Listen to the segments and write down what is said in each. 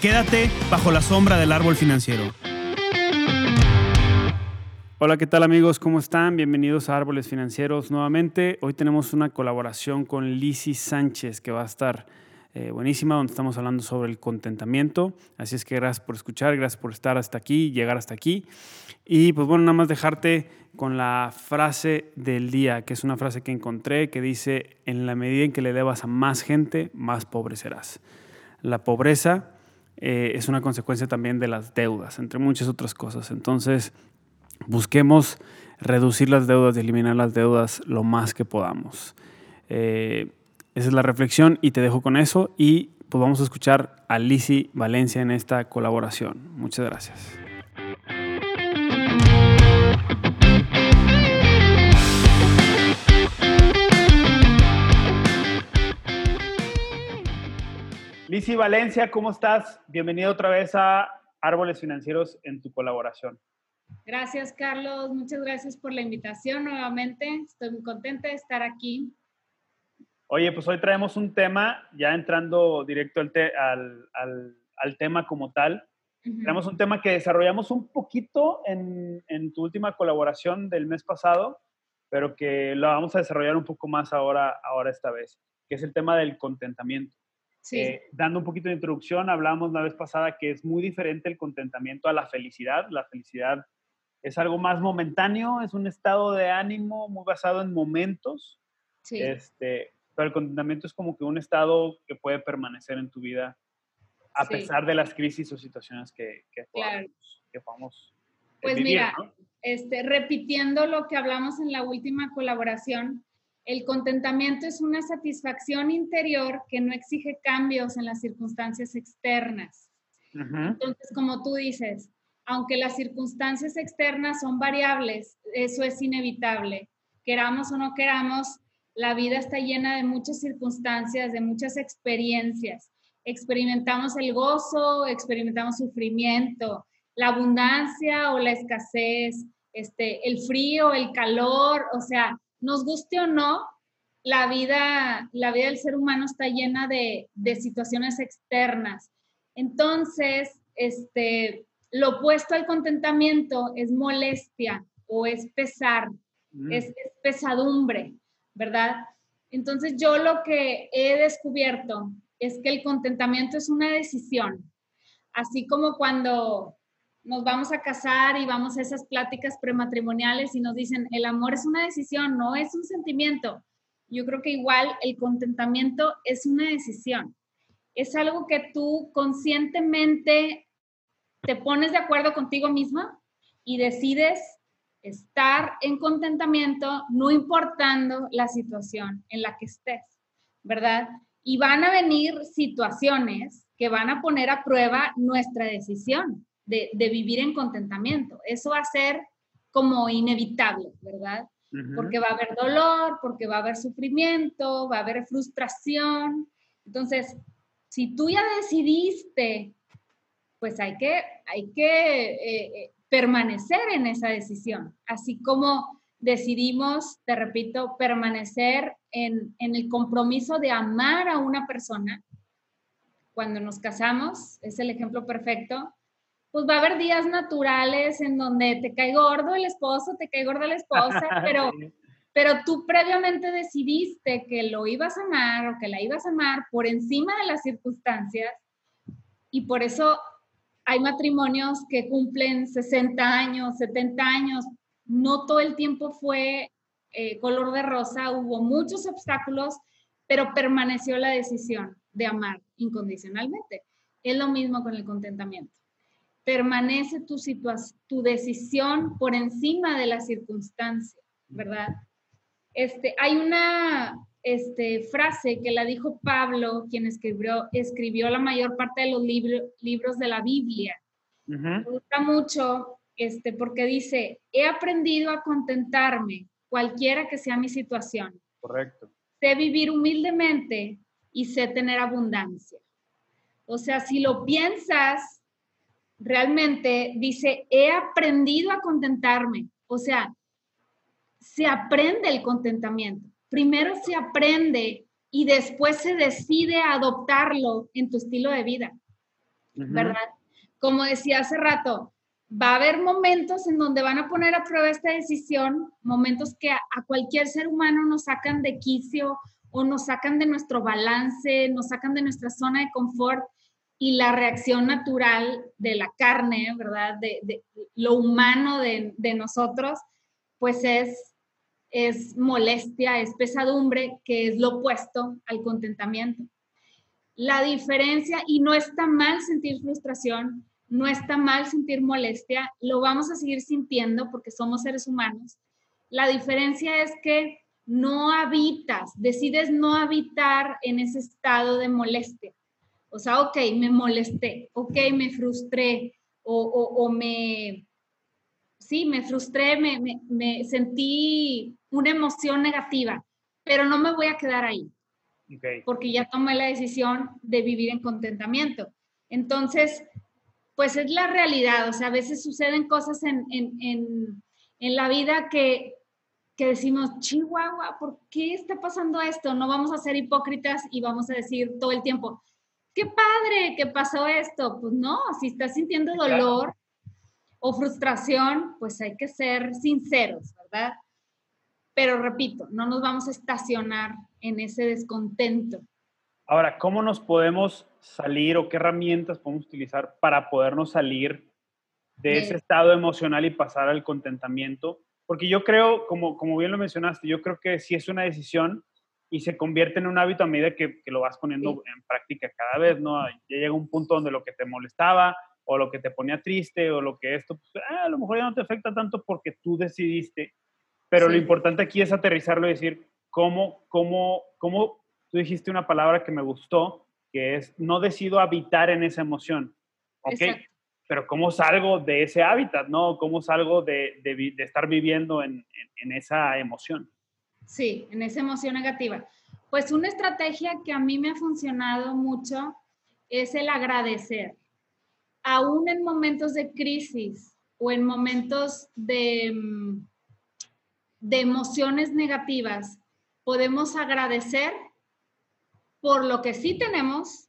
Quédate bajo la sombra del árbol financiero. Hola, ¿qué tal amigos? ¿Cómo están? Bienvenidos a Árboles Financieros nuevamente. Hoy tenemos una colaboración con Lizzy Sánchez que va a estar eh, buenísima, donde estamos hablando sobre el contentamiento. Así es que gracias por escuchar, gracias por estar hasta aquí, llegar hasta aquí. Y pues bueno, nada más dejarte con la frase del día, que es una frase que encontré que dice, en la medida en que le debas a más gente, más pobre serás. La pobreza eh, es una consecuencia también de las deudas, entre muchas otras cosas. Entonces, busquemos reducir las deudas y eliminar las deudas lo más que podamos. Eh, esa es la reflexión y te dejo con eso y pues vamos a escuchar a Lisi Valencia en esta colaboración. Muchas gracias. Lisi Valencia, ¿cómo estás? Bienvenido otra vez a Árboles Financieros en tu colaboración. Gracias, Carlos. Muchas gracias por la invitación nuevamente. Estoy muy contenta de estar aquí. Oye, pues hoy traemos un tema, ya entrando directo al, al, tema como tal. Traemos un tema que desarrollamos un poquito en, en, tu última colaboración del mes pasado, pero que lo vamos a desarrollar un poco más ahora, ahora esta vez, que es el tema del contentamiento. Eh, dando un poquito de introducción, hablamos la vez pasada que es muy diferente el contentamiento a la felicidad. La felicidad es algo más momentáneo, es un estado de ánimo muy basado en momentos. Este, pero el contentamiento es como que un estado que puede permanecer en tu vida a pesar de las crisis o situaciones que, que, podamos, Pues mira, este, repitiendo lo que hablamos en la última colaboración, el contentamiento es una satisfacción interior que no exige cambios en las circunstancias externas. Entonces, como tú dices, aunque las circunstancias externas son variables, eso es inevitable. Queramos o no queramos, la vida está llena de muchas circunstancias, de muchas experiencias. Experimentamos el gozo, experimentamos sufrimiento, la abundancia o la escasez, este, el frío, el calor, o sea, nos guste o no, la vida, la vida del ser humano está llena de, situaciones externas. Entonces, este, lo opuesto al contentamiento es molestia o es pesar, mm. es, pesadumbre, ¿verdad? Entonces, yo lo que he descubierto es que el contentamiento es una decisión. Así como cuando nos vamos a casar y vamos a esas pláticas prematrimoniales y nos dicen, el amor es una decisión, no es un sentimiento. Yo creo que igual el contentamiento es una decisión. Es algo que tú conscientemente te pones de acuerdo contigo misma y decides estar en contentamiento, no importando la situación en la que estés, ¿verdad? Y van a venir situaciones que van a poner a prueba nuestra decisión de, vivir en contentamiento. Eso va a ser como inevitable, ¿verdad? Porque va a haber dolor, porque va a haber sufrimiento, va a haber frustración. Entonces, si tú ya decidiste, pues hay que, hay que eh, eh, permanecer en esa decisión, así como decidimos, te repito, permanecer en, en el compromiso de amar a una persona. Cuando nos casamos, es el ejemplo perfecto, pues va a haber días naturales en donde te cae gordo el esposo, te cae gorda la esposa, pero, pero tú previamente decidiste que lo ibas a amar o que la ibas a amar por encima de las circunstancias y por eso hay matrimonios que cumplen 60 años, 70 años, no todo el tiempo fue eh, color de rosa, hubo muchos obstáculos, pero permaneció la decisión de amar incondicionalmente. Es lo mismo con el contentamiento permanece tu, tu decisión por encima de la circunstancia, ¿verdad? Este, hay una, este, frase que la dijo Pablo, quien escribió, escribió la mayor parte de los libros de la Biblia. Me gusta mucho este, porque dice, he aprendido a contentarme, cualquiera que sea mi situación. Correcto. Sé vivir humildemente y sé tener abundancia. O sea, si lo piensas, realmente dice, he aprendido a contentarme. O sea, se aprende el contentamiento. Primero se aprende y después se decide adoptarlo en tu estilo de vida, ¿verdad? Como decía hace rato, va a haber momentos en donde van a poner a prueba esta decisión, momentos que a, a cualquier ser humano nos sacan de quicio o nos sacan de nuestro balance, nos sacan de nuestra zona de confort y la reacción natural de la carne, ¿verdad? De, lo humano de, nosotros, pues es, es molestia, es pesadumbre, que es lo opuesto al contentamiento. La diferencia, y no está mal sentir frustración, no está mal sentir molestia, lo vamos a seguir sintiendo porque somos seres humanos. La diferencia es que no habitas, decides no habitar en ese estado de molestia. O sea, ok, me molesté, ok, me frustré o, me, sí, me frustré, me, sentí una emoción negativa, pero no me voy a quedar ahí. Porque ya tomé la decisión de vivir en contentamiento. Entonces, pues es la realidad. O sea, a veces suceden cosas en, en la vida que, que decimos, Chihuahua, ¿por qué está pasando esto? No vamos a ser hipócritas y vamos a decir todo el tiempo, qué padre que pasó esto. Pues no, si estás sintiendo dolor o frustración, pues hay que ser sinceros, ¿verdad? Pero repito, no nos vamos a estacionar en ese descontento. Ahora, ¿cómo nos podemos salir o qué herramientas podemos utilizar para podernos salir de ese estado emocional y pasar al contentamiento? Porque yo creo, como, como bien lo mencionaste, yo creo que si es una decisión y se convierte en un hábito a medida que, que lo vas poniendo en práctica cada vez, ¿no? Ya llega un punto donde lo que te molestaba o lo que te ponía triste o lo que esto, pues, ah, a lo mejor ya no te afecta tanto porque tú decidiste, pero lo importante aquí es aterrizarlo y decir, ¿cómo, cómo, cómo, tú dijiste una palabra que me gustó, que es, no decido habitar en esa emoción, ¿ok? Pero ¿cómo salgo de ese hábitat, no? ¿Cómo salgo de, de, de estar viviendo en, en, en esa emoción? Sí, en esa emoción negativa. Pues una estrategia que a mí me ha funcionado mucho es el agradecer. Aún en momentos de crisis o en momentos de, mm, de emociones negativas, podemos agradecer por lo que sí tenemos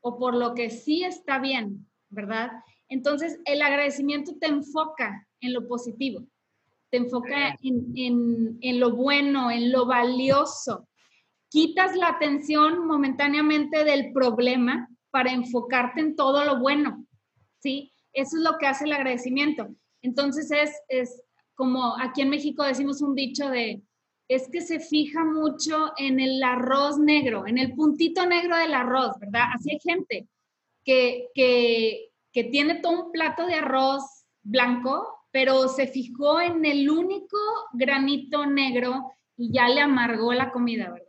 o por lo que sí está bien, ¿verdad? Entonces, el agradecimiento te enfoca en lo positivo te enfoca en, lo bueno, en lo valioso. Quitas la atención momentáneamente del problema para enfocarte en todo lo bueno, ¿sí? Eso es lo que hace el agradecimiento. Entonces es, es como aquí en México decimos un dicho de, es que se fija mucho en el arroz negro, en el puntito negro del arroz, ¿verdad? Así hay gente que, que, que tiene todo un plato de arroz blanco pero se fijó en el único granito negro y ya le amargó la comida, ¿verdad?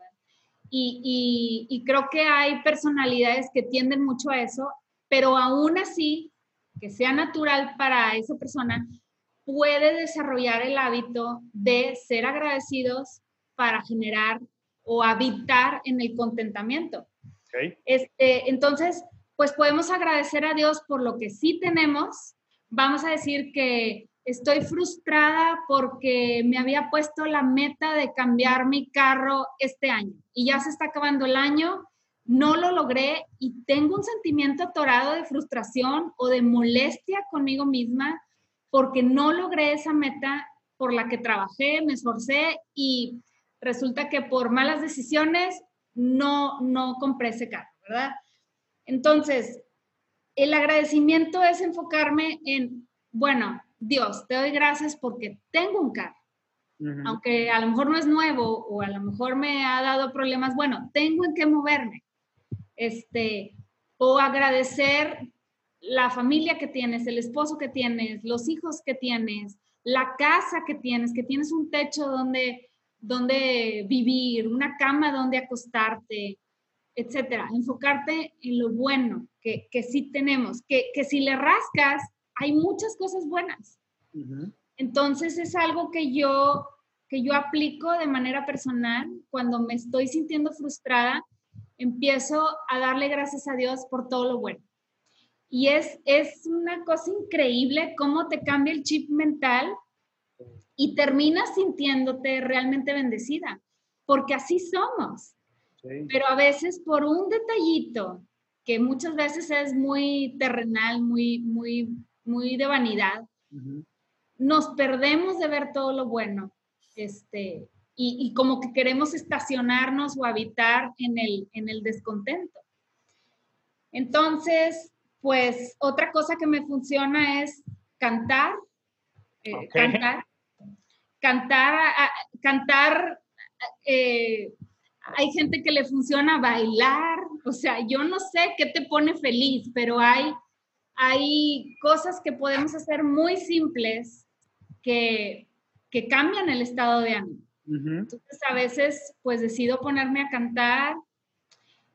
Y, creo que hay personalidades que tienden mucho a eso, pero aún así, que sea natural para esa persona, puede desarrollar el hábito de ser agradecidos para generar o habitar en el contentamiento. Este, entonces, pues podemos agradecer a Dios por lo que sí tenemos. Vamos a decir que Estoy frustrada porque me había puesto la meta de cambiar mi carro este año y ya se está acabando el año, no lo logré y tengo un sentimiento atorado de frustración o de molestia conmigo misma porque no logré esa meta por la que trabajé, me esforcé y resulta que por malas decisiones no, no compré ese carro, ¿verdad? Entonces, el agradecimiento es enfocarme en, bueno, Dios, te doy gracias porque tengo un carro. Aunque a lo mejor no es nuevo o a lo mejor me ha dado problemas, bueno, tengo en qué moverme. Este, o agradecer la familia que tienes, el esposo que tienes, los hijos que tienes, la casa que tienes, que tienes un techo donde donde vivir, una cama donde acostarte, etcétera. Enfocarte en lo bueno que, que sí tenemos, que, que, si le rascas, hay muchas cosas buenas. Entonces es algo que yo, que yo aplico de manera personal cuando me estoy sintiendo frustrada, empiezo a darle gracias a Dios por todo lo bueno. Y es, es una cosa increíble cómo te cambia el chip mental y terminas sintiéndote realmente bendecida, porque así somos. Pero a veces por un detallito, que muchas veces es muy terrenal, muy, muy, muy de vanidad, nos perdemos de ver todo lo bueno. Este, y, y, como que queremos estacionarnos o habitar en el, en el descontento. Entonces, pues otra cosa que me funciona es cantar, eh, cantar, cantar, cantar. Eh, hay gente que le funciona bailar, o sea, yo no sé qué te pone feliz, pero hay, hay cosas que podemos hacer muy simples que, que cambian el estado de ánimo. Entonces, a veces, pues decido ponerme a cantar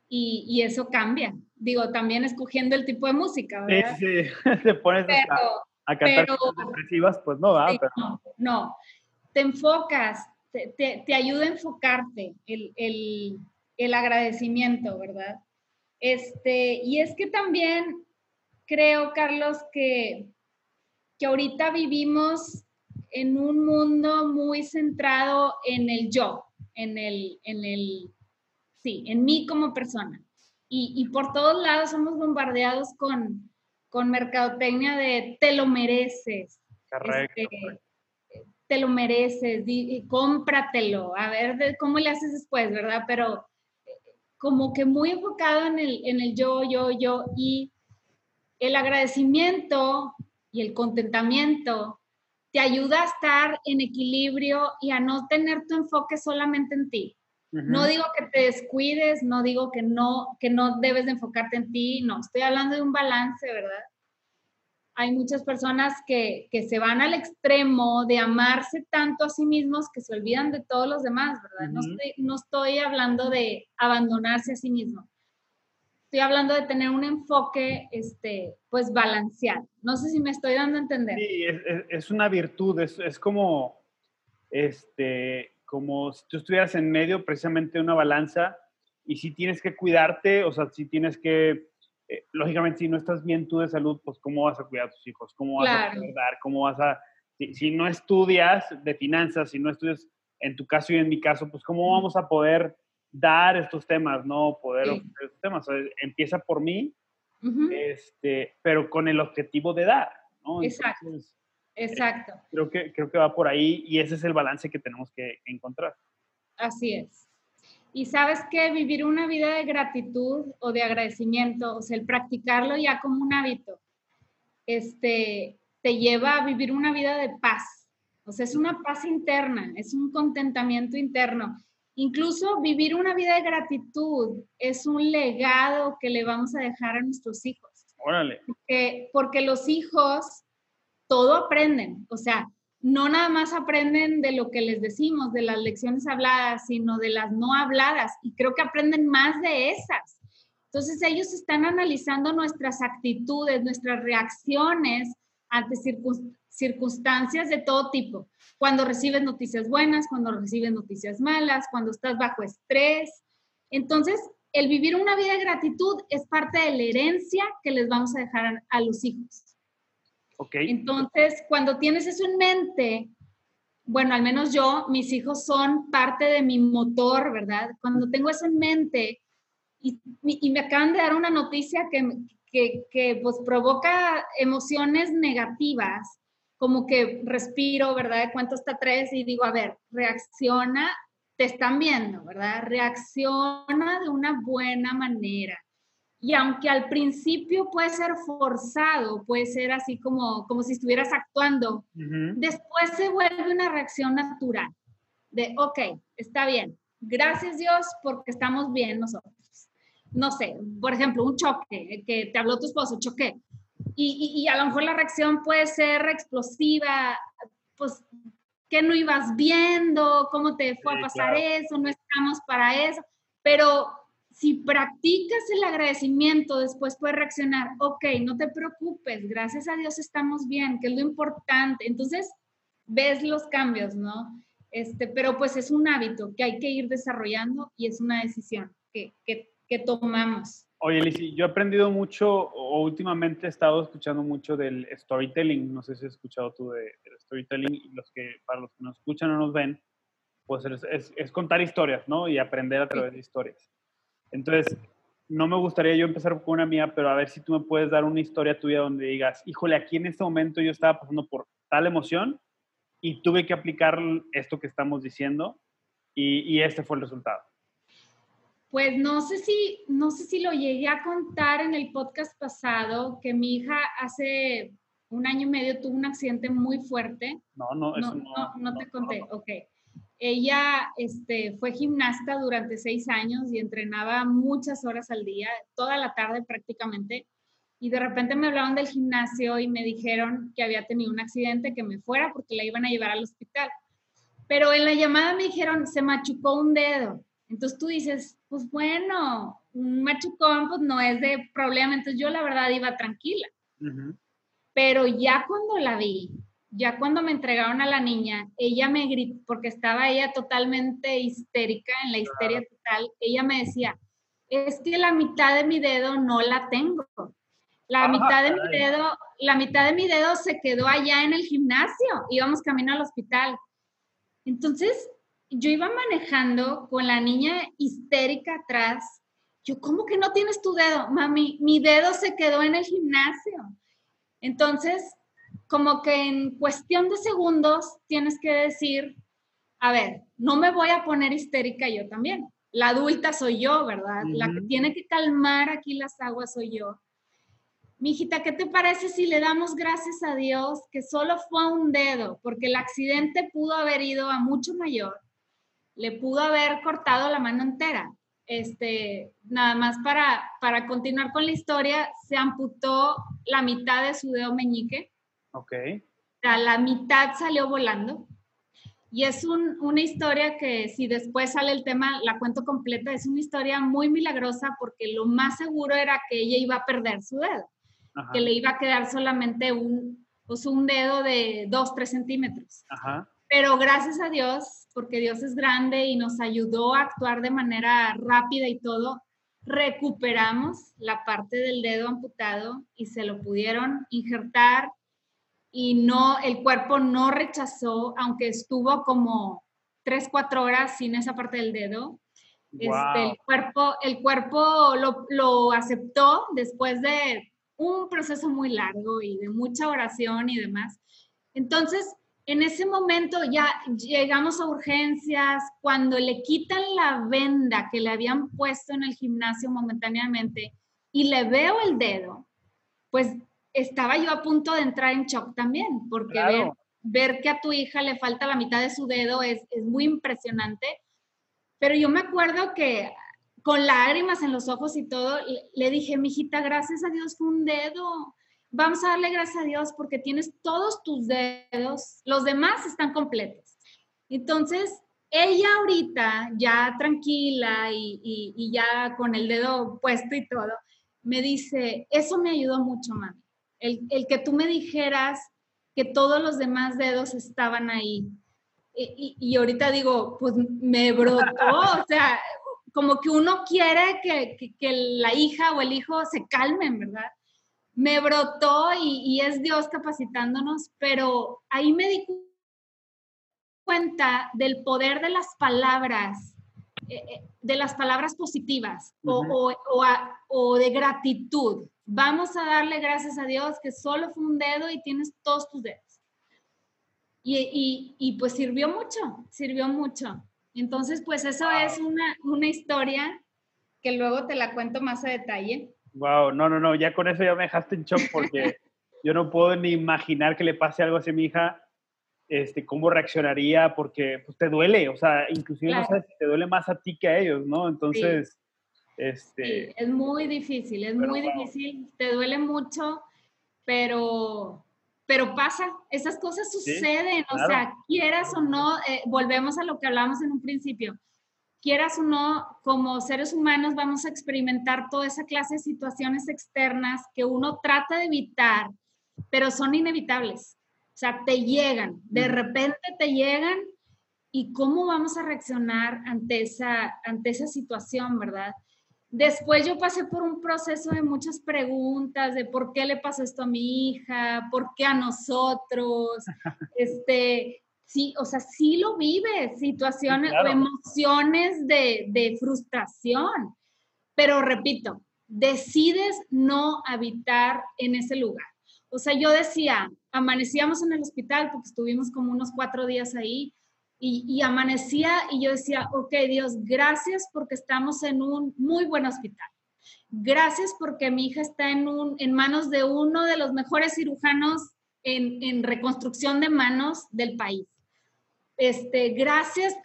y, y, eso cambia. Digo, también escogiendo el tipo de música, ¿verdad? Sí, sí, te pones a, cantar pero, pues no, ¿verdad? No, no, te enfocas, te, ayuda a enfocarte el, agradecimiento, ¿verdad? Este, y es que también creo, Carlos, que, que ahorita vivimos en un mundo muy centrado en el yo, en el, en el, sí, en mí como persona. Y, por todos lados somos bombardeados con, con mercadotecnia de te lo mereces. Correcto. Este, te lo mereces, cómpratelo, a ver cómo le haces después, ¿verdad? Pero eh, como que muy enfocado en el, en el yo, yo, yo, y el agradecimiento y el contentamiento te ayuda a estar en equilibrio y a no tener tu enfoque solamente en ti. No digo que te descuides, no digo que no, que no debes de enfocarte en ti, no, estoy hablando de un balance, ¿verdad? hay muchas personas que, se van al extremo de amarse tanto a sí mismos que se olvidan de todos los demás, ¿verdad? no, estoy, hablando de abandonarse a sí mismo. Estoy hablando de tener un enfoque, este, pues, balanceado. No sé si me estoy dando a entender. Sí, es, una virtud, es, como, este, como si tú estuvieras en medio precisamente de una balanza y si tienes que cuidarte, o sea, si tienes que eh, lógicamente, si no estás bien tú de salud, pues cómo vas a cuidar a tus hijos, cómo vas a dar, cómo vas a, si, no estudias de finanzas, si no estudias en tu caso y en mi caso, pues cómo vamos a poder dar estos temas, ¿no? Poder estos temas. empieza por mí, este, pero con el objetivo de dar, ¿no? Exacto. Exacto. creo, que, creo que va por ahí y ese es el balance que tenemos que encontrar. Así es. Y sabes que vivir una vida de gratitud o de agradecimiento, o sea, el practicarlo ya como un hábito, este, te lleva a vivir una vida de paz. O sea, es una paz interna, es un contentamiento interno. Incluso vivir una vida de gratitud es un legado que le vamos a dejar a nuestros hijos. Órale. Porque, porque los hijos todo aprenden. O sea, no nada más aprenden de lo que les decimos, de las lecciones habladas, sino de las no habladas. Y creo que aprenden más de esas. Entonces ellos están analizando nuestras actitudes, nuestras reacciones ante circunstancias de todo tipo. Cuando recibes noticias buenas, cuando recibes noticias malas, cuando estás bajo estrés. Entonces, el vivir una vida de gratitud es parte de la herencia que les vamos a dejar a los hijos. Entonces, cuando tienes eso en mente, bueno, al menos yo, mis hijos son parte de mi motor, ¿verdad? Cuando tengo eso en mente y, me acaban de dar una noticia que, que, que, pues provoca emociones negativas, como que respiro, ¿verdad? Cuento hasta tres y digo, a ver, reacciona, te están viendo, ¿verdad? Reacciona de una buena manera. Y aunque al principio puede ser forzado, puede ser así como, como si estuvieras actuando, después se vuelve una reacción natural de, ok, está bien, gracias Dios porque estamos bien nosotros. No sé, por ejemplo, un choque, que te habló tu esposo, choque, y, y, y a lo mejor la reacción puede ser explosiva, pues que no ibas viendo, cómo te fue a pasar eso, no estamos para eso, pero si practicas el agradecimiento, después puedes reaccionar, ok, no te preocupes, gracias a Dios estamos bien, que es lo importante. Entonces, ves los cambios, ¿no? Este, pero pues es un hábito que hay que ir desarrollando y es una decisión que, que, que tomamos. Oye, Lizzy, yo he aprendido mucho, o últimamente he estado escuchando mucho del storytelling. No sé si has escuchado tú de, del storytelling y los que, para los que nos escuchan o nos ven, pues es, es contar historias, ¿no? Y aprender a través de historias. Entonces, no me gustaría yo empezar con una mía, pero a ver si tú me puedes dar una historia tuya donde digas, híjole, aquí en este momento yo estaba pasando por tal emoción y tuve que aplicar esto que estamos diciendo y, este fue el resultado. Pues no sé si, no sé si lo llegué a contar en el podcast pasado, que mi hija hace un año y medio tuvo un accidente muy fuerte. No, no, no, no, no, te conté, ok. Ella este, fue gimnasta durante seis años y entrenaba muchas horas al día, toda la tarde prácticamente. Y de repente me hablaron del gimnasio y me dijeron que había tenido un accidente, que me fuera porque la iban a llevar al hospital. Pero en la llamada me dijeron, se machucó un dedo. Entonces tú dices, pues bueno, un machucón pues no es de problema. Entonces yo la verdad iba tranquila. Pero ya cuando la vi, ya cuando me entregaron a la niña, ella me gritó, porque estaba ella totalmente histérica, en la histeria total, ella me decía, es que la mitad de mi dedo no la tengo. La mitad de mi dedo, la mitad de mi dedo se quedó allá en el gimnasio, íbamos camino al hospital. Entonces, yo iba manejando con la niña histérica atrás. Yo, ¿cómo que no tienes tu dedo? Mami, mi dedo se quedó en el gimnasio. Entonces, como que en cuestión de segundos tienes que decir, a ver, no me voy a poner histérica yo también. La adulta soy yo, ¿verdad? La que tiene que calmar aquí las aguas soy yo. Mijita, ¿qué te parece si le damos gracias a Dios que solo fue un dedo? Porque el accidente pudo haber ido a mucho mayor. Le pudo haber cortado la mano entera. Este, nada más para, para continuar con la historia, se amputó la mitad de su dedo meñique Ok. la mitad salió volando. Y es una historia que si después sale el tema, la cuento completa, es una historia muy milagrosa porque lo más seguro era que ella iba a perder su dedo, que le iba a quedar solamente un, pues un dedo de 2, 3 centímetros. Pero gracias a Dios, porque Dios es grande y nos ayudó a actuar de manera rápida y todo, recuperamos la parte del dedo amputado y se lo pudieron injertar y no, el cuerpo no rechazó, aunque estuvo como tres, cuatro horas sin esa parte del dedo. Este, el cuerpo, el cuerpo lo, lo, aceptó después de un proceso muy largo y de mucha oración y demás. Entonces, en ese momento ya llegamos a urgencias, cuando le quitan la venda que le habían puesto en el gimnasio momentáneamente y le veo el dedo, pues estaba yo a punto de entrar en shock también, porque ver, que a tu hija le falta la mitad de su dedo es, muy impresionante. Pero yo me acuerdo que con lágrimas en los ojos y todo, le dije, mijita, gracias a Dios fue un dedo. Vamos a darle gracias a Dios porque tienes todos tus dedos, los demás están completos. Entonces, ella ahorita, ya tranquila y, y ya con el dedo puesto y todo, me dice, eso me ayudó mucho, mami el, que tú me dijeras que todos los demás dedos estaban ahí. Y, ahorita digo, pues me brotó, o sea, como que uno quiere que, la hija o el hijo se calmen, ¿verdad? Me brotó y, es Dios capacitándonos, pero ahí me di cuenta del poder de las palabras, eh, eh, de las palabras positivas o, o de gratitud vamos a darle gracias a Dios que solo fue un dedo y tienes todos tus dedos. Y, y, pues sirvió mucho, sirvió mucho. Entonces, pues eso es una, una historia que luego te la cuento más a detalle. Wow, no, no, no, ya con eso ya me dejaste en shock porque yo no puedo ni imaginar que le pase algo así a mi hija, este, cómo reaccionaría, porque pues, te duele, o sea, inclusive no sabes si te duele más a ti que a ellos, ¿no? Entonces, este, es muy difícil, es muy difícil, te duele mucho, pero, pero pasa, esas cosas suceden, o sea, quieras o no, eh, volvemos a lo que hablamos en un principio, quieras o no, como seres humanos vamos a experimentar toda esa clase de situaciones externas que uno trata de evitar, pero son inevitables. O sea, te llegan, de repente te llegan y cómo vamos a reaccionar ante esa, ante esa situación, ¿verdad? Después yo pasé por un proceso de muchas preguntas de por qué le pasó esto a mi hija, por qué a nosotros, este, sí, o sea, sí lo vives, situaciones o emociones de, de frustración, pero repito, decides no habitar en ese lugar. O sea, yo decía, amanecíamos en el hospital porque estuvimos como unos cuatro días ahí y, amanecía y yo decía, ok, Dios, gracias porque estamos en un muy buen hospital. Gracias porque mi hija está en, un, en manos de uno de los mejores cirujanos en, en reconstrucción de manos del país. Este, gracias,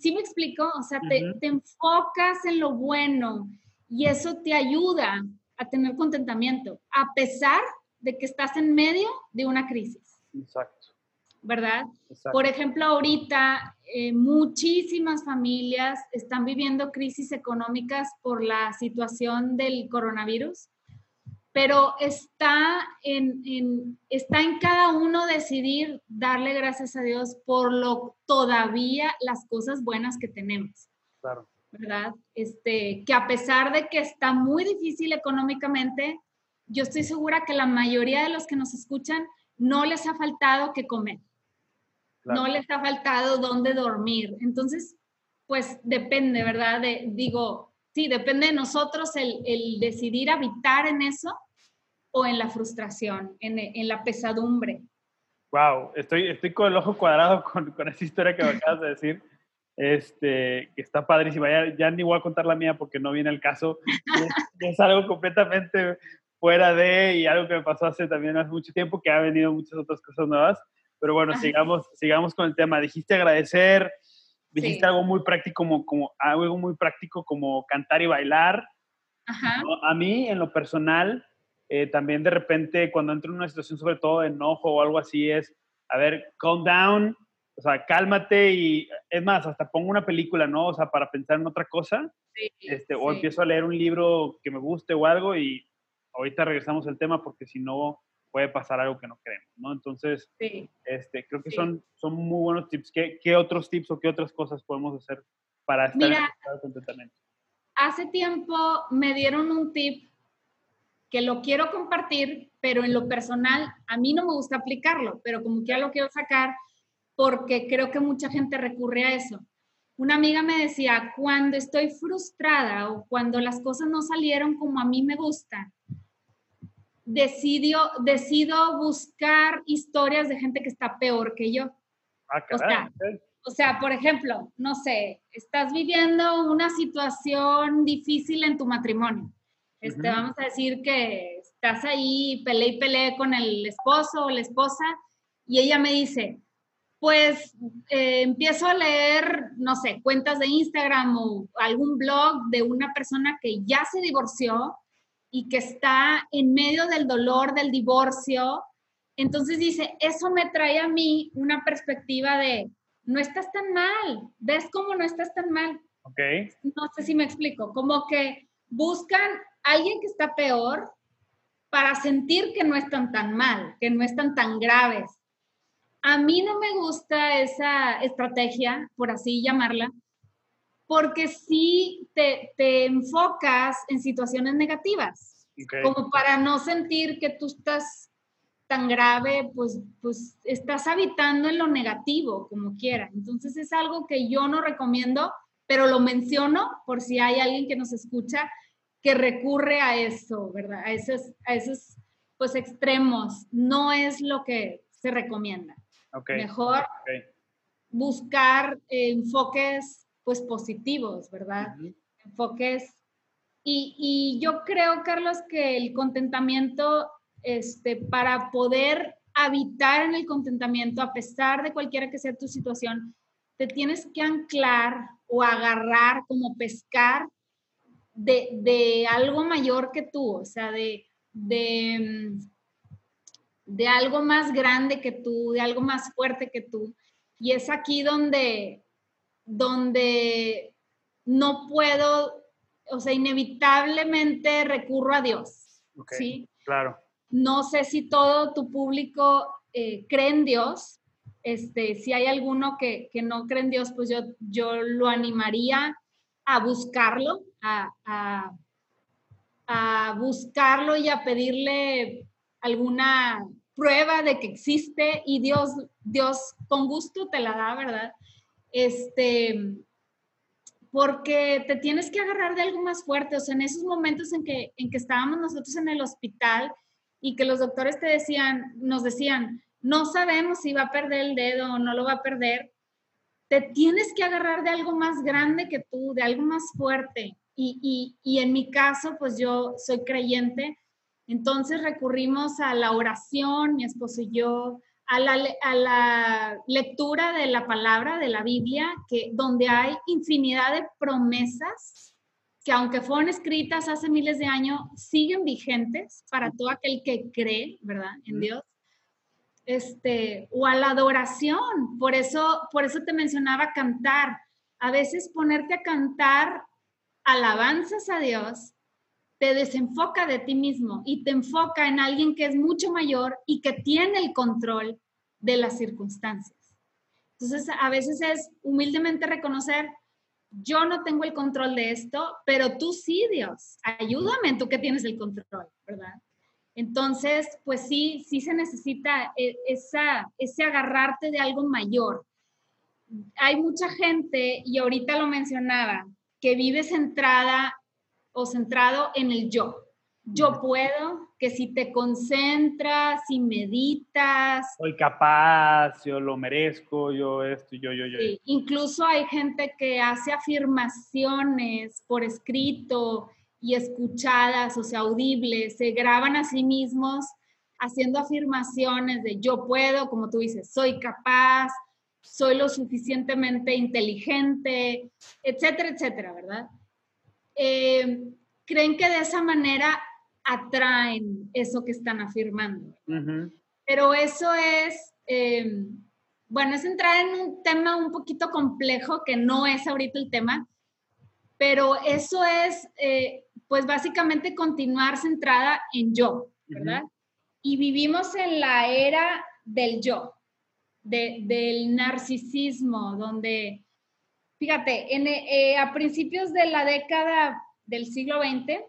sí me explico, o sea, te, te enfocas en lo bueno y eso te ayuda a tener contentamiento, a pesar de que estás en medio de una crisis. Exacto. ¿verdad? Por ejemplo, ahorita eh, muchísimas familias están viviendo crisis económicas por la situación del coronavirus, pero está en, en, está en cada uno decidir darle gracias a Dios por lo todavía las cosas buenas que tenemos. Claro. ¿Verdad? Este, que a pesar de que está muy difícil económicamente, yo estoy segura que la mayoría de los que nos escuchan no les ha faltado que comer no les ha faltado dónde dormir. Entonces, pues depende, ¿verdad? De, digo, sí, depende de nosotros el, decidir habitar en eso o en la frustración, en, la pesadumbre. Wow, estoy, estoy con el ojo cuadrado con, esa historia que me acabas de decir. Este, que está padrísima. Ya, ya, ni voy a contar la mía porque no viene el caso. Es, es, algo completamente fuera de y algo que me pasó hace también hace mucho tiempo, que ha venido muchas otras cosas nuevas. Pero bueno, sigamos, sigamos con el tema. Dijiste agradecer, dijiste algo muy práctico como, como, algo muy práctico como cantar y bailar. Ajá. A mí, en lo personal, eh, también de repente cuando entro en una situación sobre todo de enojo o algo así es, a ver, calm down, o sea, cálmate y es más, hasta pongo una película, ¿no? O sea, para pensar en otra cosa. Sí, este, O empiezo a leer un libro que me guste o algo y ahorita regresamos al tema porque si no puede pasar algo que no queremos, ¿no? Entonces, este, creo que son, son muy buenos tips. ¿Qué, ¿Qué, otros tips o qué otras cosas podemos hacer para estar Mira? Hace tiempo me dieron un tip que lo quiero compartir, pero en lo personal a mí no me gusta aplicarlo, pero como que ya lo quiero sacar porque creo que mucha gente recurre a eso. Una amiga me decía, cuando estoy frustrada o cuando las cosas no salieron como a mí me gusta, decidió, decido buscar historias de gente que está peor que yo. Ah, o, sea, o sea, por ejemplo, no sé, estás viviendo una situación difícil en tu matrimonio. Este, Vamos a decir que estás ahí, peleé y peleé con el esposo o la esposa, y ella me dice, pues eh, empiezo a leer, no sé, cuentas de Instagram o algún blog de una persona que ya se divorció y que está en medio del dolor del divorcio. Entonces dice, eso me trae a mí una perspectiva de, no estás tan mal, ves cómo no estás tan mal. Ok. No sé si me explico, como que buscan a alguien que está peor para sentir que no están tan mal, que no están tan graves. A mí no me gusta esa estrategia, por así llamarla, porque sí te, te enfocas en situaciones negativas, como para no sentir que tú estás tan grave, pues, pues estás habitando en lo negativo, como quiera. Entonces es algo que yo no recomiendo, pero lo menciono por si hay alguien que nos escucha que recurre a eso, ¿verdad? A esos, a esos pues extremos. No es lo que se recomienda. Mejor buscar enfoques pues positivos, ¿verdad? Enfoques. Y, y, yo creo, Carlos, que el contentamiento, este, para poder habitar en el contentamiento, a pesar de cualquiera que sea tu situación, te tienes que anclar o agarrar como pescar de, de algo mayor que tú, o sea, de, de, de algo más grande que tú, de algo más fuerte que tú. Y es aquí donde, donde no puedo, o sea, inevitablemente recurro a Dios. ¿sí? Claro. No sé si todo tu público eh, cree en Dios. Este, si hay alguno que, que, no cree en Dios, pues yo, yo lo animaría a buscarlo, a, a, a buscarlo y a pedirle alguna prueba de que existe y Dios, Dios con gusto te la da, ¿verdad? Este, porque te tienes que agarrar de algo más fuerte, o sea, en esos momentos en que, en que estábamos nosotros en el hospital y que los doctores te decían, nos decían, no sabemos si va a perder el dedo o no lo va a perder, te tienes que agarrar de algo más grande que tú, de algo más fuerte. Y, y, y en mi caso, pues yo soy creyente, entonces recurrimos a la oración, mi esposo y yo, a la, a la, lectura de la palabra de la Biblia, que, donde hay infinidad de promesas que aunque fueron escritas hace miles de años, siguen vigentes para todo aquel que cree, ¿verdad? En Dios. Este, o a la adoración. Por eso, por eso te mencionaba cantar. A veces ponerte a cantar alabanzas a Dios te desenfoca de ti mismo y te enfoca en alguien que es mucho mayor y que tiene el control de las circunstancias. Entonces, a veces es humildemente reconocer, yo no tengo el control de esto, pero tú sí, Dios, ayúdame, tú que tienes el control, ¿verdad? Entonces, pues sí, sí se necesita e, esa, ese agarrarte de algo mayor. Hay mucha gente, y ahorita lo mencionaba, que vive centrada o centrado en el yo. Yo puedo, que si te concentras, si meditas. Soy capaz, yo lo merezco, yo esto, yo, yo, yo. Incluso hay gente que hace afirmaciones por escrito y escuchadas, o sea, audibles, se graban a sí mismos haciendo afirmaciones de yo puedo, como tú dices, soy capaz, soy lo suficientemente inteligente, etcétera, etcétera, ¿verdad? Eh, creen que de esa manera atraen eso que están afirmando. Pero eso es, eh, bueno, es entrar en un tema un poquito complejo que no es ahorita el tema, pero eso es, eh, pues básicamente continuar centrada en yo, ¿verdad? Y vivimos en la era del yo, del narcisismo, donde Fíjate, eh, a principios de la década del siglo XX,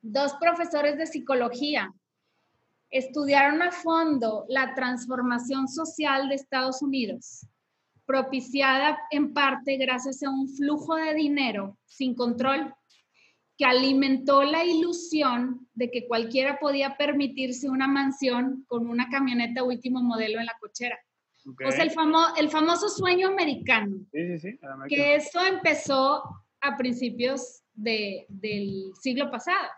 dos profesores de psicología estudiaron a fondo la transformación social de Estados Unidos, propiciada en parte gracias a un flujo de dinero sin control que alimentó la ilusión de que cualquiera podía permitirse una mansión con una camioneta último modelo en la cochera. Pues el, el famoso sueño americano. Sí, sí, sí. Que eso empezó a principios del siglo pasado,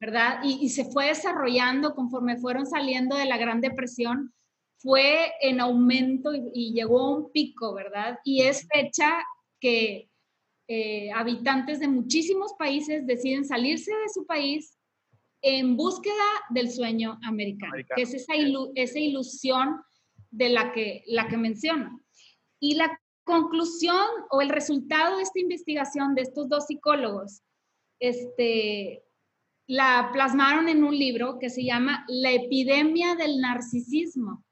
¿verdad? Y, se fue desarrollando conforme fueron saliendo de la Gran Depresión, fue en aumento y, llegó a un pico, ¿verdad? Y es fecha que eh, habitantes de muchísimos países deciden salirse de su país en búsqueda del sueño americano, que es esa, esa ilusión de la que, la que menciono. Y la conclusión o el resultado de esta investigación de estos dos psicólogos, este, la plasmaron en un libro que se llama La epidemia del narcisismo.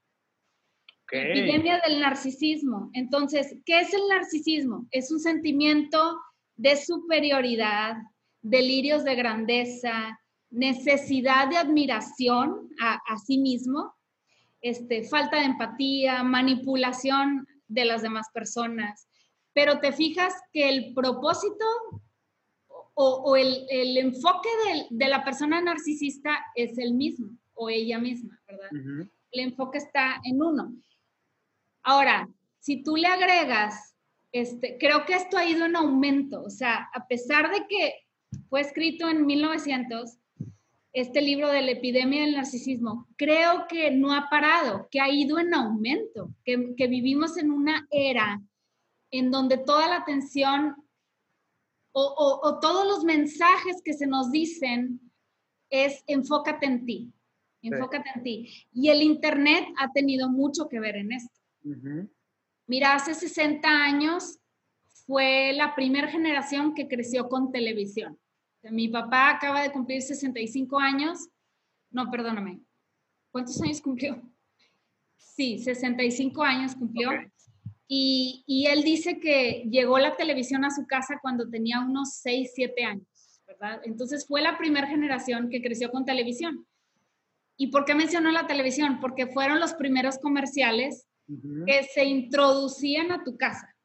epidemia del narcisismo. Entonces, ¿qué es el narcisismo? Es un sentimiento de superioridad, delirios de grandeza, necesidad de admiración a, a sí mismo este, falta de empatía, manipulación de las demás personas. Pero te fijas que el propósito o, el, enfoque de, la persona narcisista es el mismo o ella misma, ¿verdad? El enfoque está en uno. Ahora, si tú le agregas, este, creo que esto ha ido en aumento, o sea, a pesar de que fue escrito en 1900, este libro de la epidemia del narcisismo, creo que no ha parado, que ha ido en aumento, que, vivimos en una era en donde toda la atención o, todos los mensajes que se nos dicen es enfócate en ti, Enfócate en ti. Y el Internet ha tenido mucho que ver en esto. Mira, hace 60 años fue la primera generación que creció con televisión. Mi papá acaba de cumplir 65 años. No, perdóname. ¿Cuántos años cumplió? Sí, 65 años cumplió. Y, y, él dice que llegó la televisión a su casa cuando tenía unos 6, 7 años, ¿verdad? Entonces fue la primera generación que creció con televisión. ¿Y por qué mencionó la televisión? Porque fueron los primeros comerciales que se introducían a tu casa.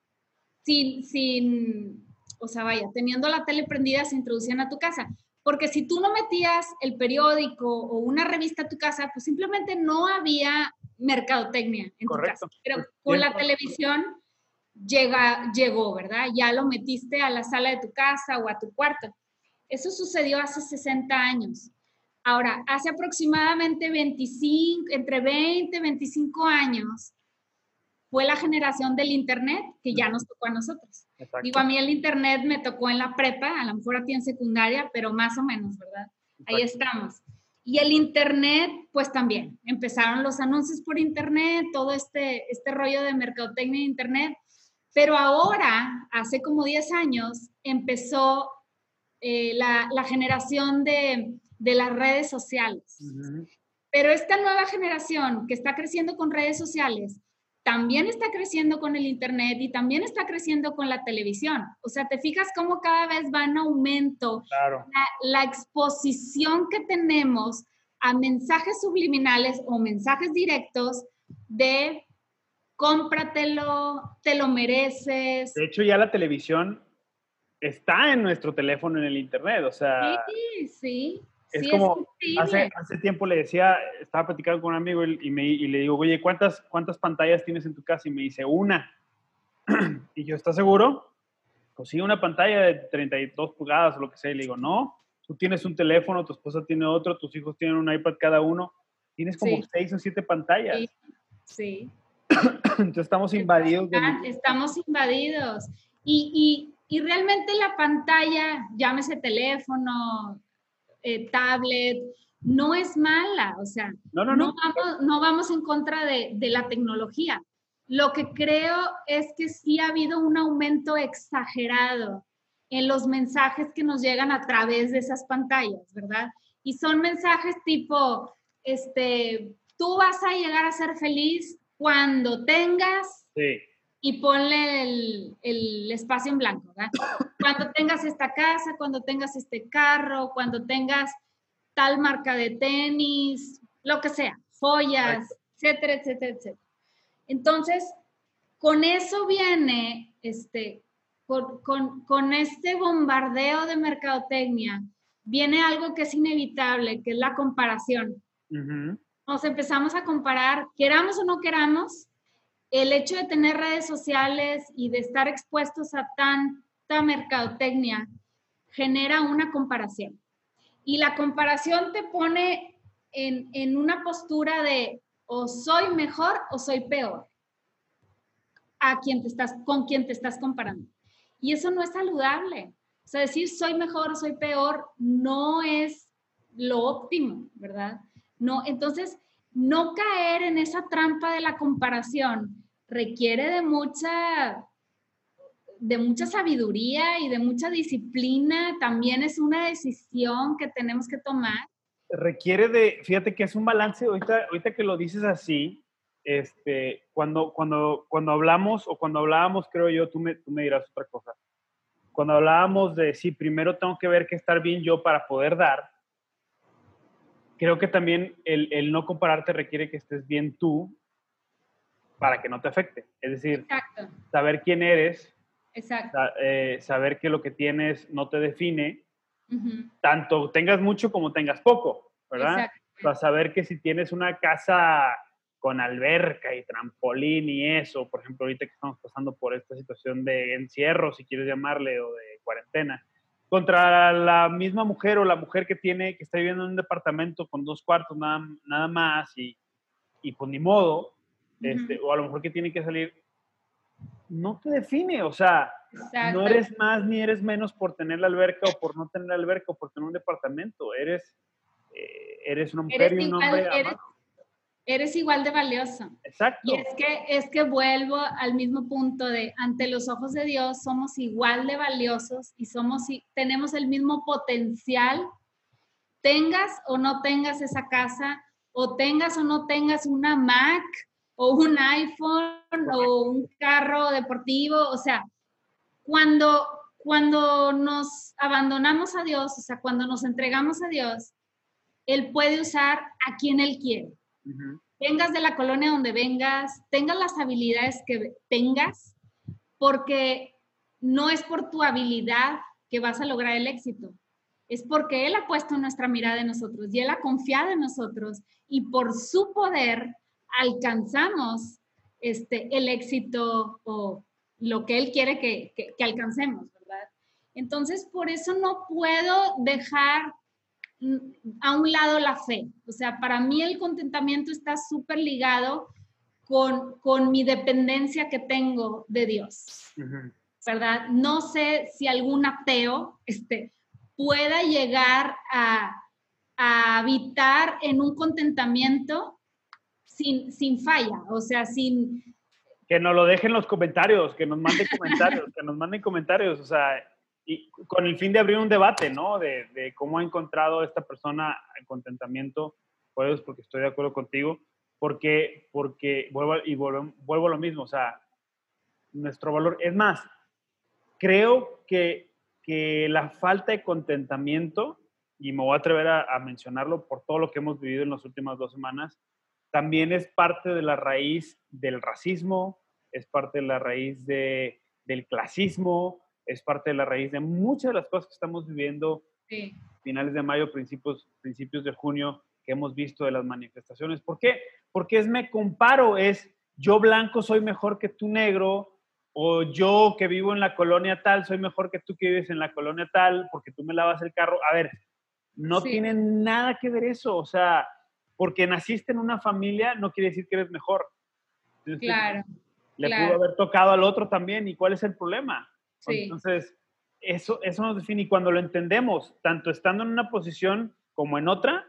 Sin, sin, o sea, vaya, teniendo la tele prendida, se introducían a tu casa. Porque si tú no metías el periódico o una revista a tu casa, pues simplemente no había mercadotecnia en tu casa. Pero pues, con la televisión llega, llegó, ¿verdad? Ya lo metiste a la sala de tu casa o a tu cuarto. Eso sucedió hace 60 años. Ahora, hace aproximadamente 25, entre 20 y 25 años, fue la generación del Internet que ya nos tocó a nosotros. Digo, a mí el Internet me tocó en la prepa, a lo mejor a ti en secundaria, pero más o menos, ¿verdad? Ahí estamos. Y el Internet, pues también, empezaron los anuncios por Internet, todo este, este rollo de mercadotecnia de Internet, pero ahora, hace como 10 años, empezó eh, la, la generación de de las redes sociales. Pero esta nueva generación que está creciendo con redes sociales, también está creciendo con el Internet y también está creciendo con la televisión. O sea, te fijas cómo cada vez va en aumento la, exposición que tenemos a mensajes subliminales o mensajes directos de cómpratelo, te lo mereces. De hecho, ya la televisión está en nuestro teléfono en el Internet, o sea... Sí, sí. Es como, hace, hace tiempo le decía, estaba platicando con un amigo y, me, y le digo, oye, ¿cuántas, ¿cuántas pantallas tienes en tu casa? Y me dice, una. y yo, ¿estás seguro? Pues sí, una pantalla de 32 pulgadas o lo que sea. Y le digo, no, tú tienes un teléfono, tu esposa tiene otro, tus hijos tienen un iPad cada uno. Tienes como seis o siete pantallas. Sí. sí. Entonces estamos invadidos. Estamos invadidos. Y, y, y realmente la pantalla, llámese teléfono, eh, tablet, no es mala, o sea, no, Vamos, no vamos, en contra de, de, la tecnología. Lo que creo es que sí ha habido un aumento exagerado en los mensajes que nos llegan a través de esas pantallas, ¿verdad? Y son mensajes tipo, este, tú vas a llegar a ser feliz cuando tengas sí y ponle el, el, espacio en blanco, ¿verdad? Cuando tengas esta casa, cuando tengas este carro, cuando tengas tal marca de tenis, lo que sea, joyas, etcétera, etcétera, etcétera. Entonces, con eso viene, este, con, con este bombardeo de mercadotecnia, viene algo que es inevitable, que es la comparación. Nos empezamos a comparar, queramos o no queramos, el hecho de tener redes sociales y de estar expuestos a tanta mercadotecnia genera una comparación. Y la comparación te pone en, una postura de o soy mejor o soy peor a quien te estás, con quien te estás comparando. Y eso no es saludable. O sea, decir soy mejor o soy peor no es lo óptimo, ¿verdad? No, entonces, no caer en esa trampa de la comparación requiere de mucha, de mucha sabiduría y de mucha disciplina. También es una decisión que tenemos que tomar. Requiere de, fíjate que es un balance, ahorita, ahorita que lo dices así, este, cuando, cuando, cuando hablamos o cuando hablábamos, creo yo, tú me, tú me dirás otra cosa. Cuando hablábamos de, sí, primero tengo que ver que estar bien yo para poder dar, creo que también el, el, no compararte requiere que estés bien tú para que no te afecte. Es decir, saber quién eres, eh, saber que lo que tienes no te define, tanto tengas mucho como tengas poco, ¿verdad? Para saber que si tienes una casa con alberca y trampolín y eso, por ejemplo, ahorita que estamos pasando por esta situación de encierro, si quieres llamarle, o de cuarentena, contra la misma mujer o la mujer que tiene, que está viviendo en un departamento con dos cuartos nada, nada más y, y pues ni modo, este, o a lo mejor que tiene que salir, no te define, o sea, no eres más ni eres menos por tener la alberca o por no tener la alberca o por tener un departamento, eres, eh, eres una mujer y un hombre. Eres, igual de valioso. Exacto. Y es que, es que vuelvo al mismo punto de, ante los ojos de Dios, somos igual de valiosos y somos, tenemos el mismo potencial, tengas o no tengas esa casa, o tengas o no tengas una Mac, o un iPhone, o un carro deportivo, o sea, cuando, cuando nos abandonamos a Dios, o sea, cuando nos entregamos a Dios, Él puede usar a quien Él quiere. Vengas de la colonia donde vengas, tengas las habilidades que tengas, porque no es por tu habilidad que vas a lograr el éxito, es porque Él ha puesto nuestra mirada en nosotros y Él ha confiado en nosotros y por su poder alcanzamos este, el éxito o lo que Él quiere que, que, alcancemos, ¿verdad? Entonces, por eso no puedo dejar a un lado la fe. O sea, para mí el contentamiento está súper ligado con, con, mi dependencia que tengo de Dios, ¿verdad? No sé si algún ateo este, pueda llegar a, a habitar en un contentamiento sin, sin falla, o sea, sin, que nos lo dejen en los comentarios, que nos manden comentarios, que nos manden comentarios, o sea, y con el fin de abrir un debate, ¿no? De, de cómo ha encontrado esta persona el contentamiento, pues porque estoy de acuerdo contigo, porque, porque vuelvo, y vuelvo, vuelvo a lo mismo, o sea, nuestro valor, es más, creo que, que la falta de contentamiento, y me voy a atrever a, a mencionarlo por todo lo que hemos vivido en las últimas dos semanas, también es parte de la raíz del racismo, es parte de la raíz de, del clasismo, es parte de la raíz de muchas de las cosas que estamos viviendo finales de mayo, principios, principios de junio, que hemos visto de las manifestaciones. ¿Por qué? Porque es me comparo, es yo blanco soy mejor que tú negro, o yo que vivo en la colonia tal soy mejor que tú que vives en la colonia tal, porque tú me lavas el carro. A ver, no tiene nada que ver eso, o sea, porque naciste en una familia no quiere decir que eres mejor. claro. Le pudo haber tocado al otro también, ¿y cuál es el problema? Entonces, eso, eso nos define y cuando lo entendemos, tanto estando en una posición como en otra,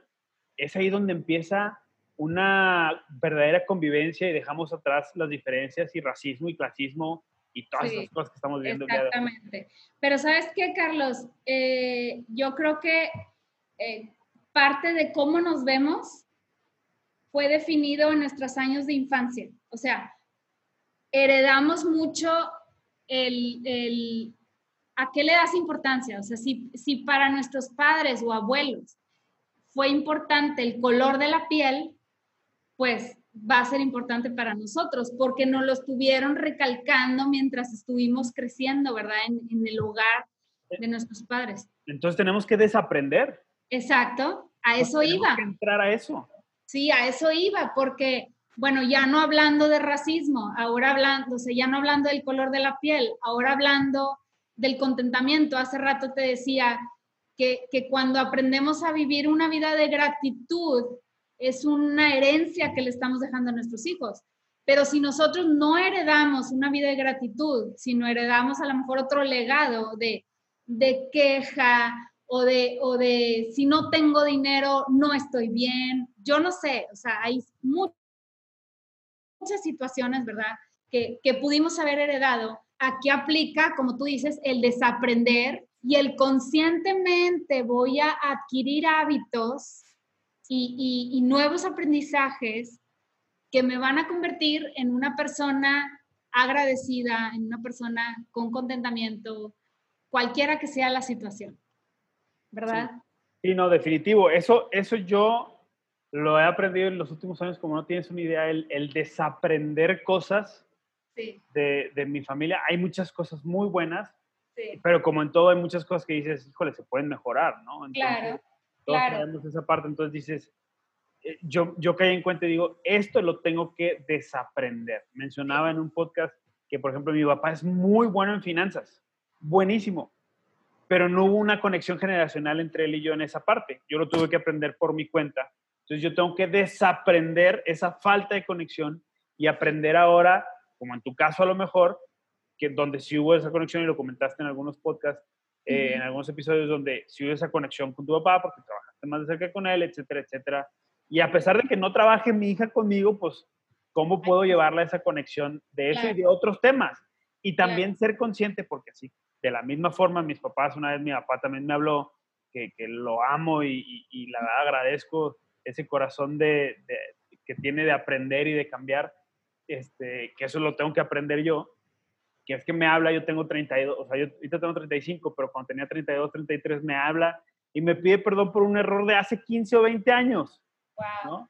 es ahí donde empieza una verdadera convivencia y dejamos atrás las diferencias y racismo y clasismo y todas esas cosas que estamos viendo. Exactamente. Pero sabes qué, Carlos, eh, yo creo que eh, parte de cómo nos vemos fue definido en nuestros años de infancia. O sea, heredamos mucho el, ¿a qué le das importancia? O sea, si, si para nuestros padres o abuelos fue importante el color de la piel, pues va a ser importante para nosotros, porque nos lo estuvieron recalcando mientras estuvimos creciendo, ¿verdad? En, en el hogar de nuestros padres. Entonces tenemos que desaprender. Exacto, a eso iba. Que entrar a eso. Sí, a eso iba, porque, bueno, ya no hablando de racismo, ahora hablando, o sea, ya no hablando del color de la piel, ahora hablando del contentamiento. Hace rato te decía que, que cuando aprendemos a vivir una vida de gratitud, es una herencia que le estamos dejando a nuestros hijos. Pero si nosotros no heredamos una vida de gratitud, sino heredamos a lo mejor otro legado de, de queja o de, o de si no tengo dinero, no estoy bien. Yo no sé, o sea, hay muchas situaciones, ¿verdad? Que, que pudimos haber heredado. Aquí aplica, como tú dices, el desaprender y el conscientemente voy a adquirir hábitos y, y, y nuevos aprendizajes que me van a convertir en una persona agradecida, en una persona con contentamiento, cualquiera que sea la situación. ¿Verdad? Sí, no, definitivo. Eso, eso yo lo he aprendido en los últimos años, como no tienes una idea, el, el desaprender cosas de, de, mi familia. Hay muchas cosas muy buenas, sí. pero como en todo hay muchas cosas que dices, híjole, se pueden mejorar, ¿no? Entonces, claro, todos claro. tenemos esa parte, entonces dices, eh, yo, yo caí en cuenta y digo, esto lo tengo que desaprender. Mencionaba en un podcast que, por ejemplo, mi papá es muy bueno en finanzas, buenísimo, pero no hubo una conexión generacional entre él y yo en esa parte. Yo lo tuve que aprender por mi cuenta. Entonces yo tengo que desaprender esa falta de conexión y aprender ahora, como en tu caso a lo mejor, que donde sí hubo esa conexión y lo comentaste en algunos podcasts, eh, en algunos episodios donde si hubo esa conexión con tu papá porque trabajaste más de cerca con él, etcétera, etcétera. Y a pesar de que no trabaje mi hija conmigo, pues, ¿cómo puedo llevarla a esa conexión de eso y de otros temas? Y también ser consciente, porque sí, de la misma forma, mis papás, una vez mi papá también me habló que, que lo amo y, y, la verdad agradezco ese corazón de, de, que tiene de aprender y de cambiar, este, que eso lo tengo que aprender yo, que es que me habla, yo tengo 32, o sea, yo ahorita tengo 35, pero cuando tenía 32, 33 me habla y me pide perdón por un error de hace 15 o 20 años. Wow.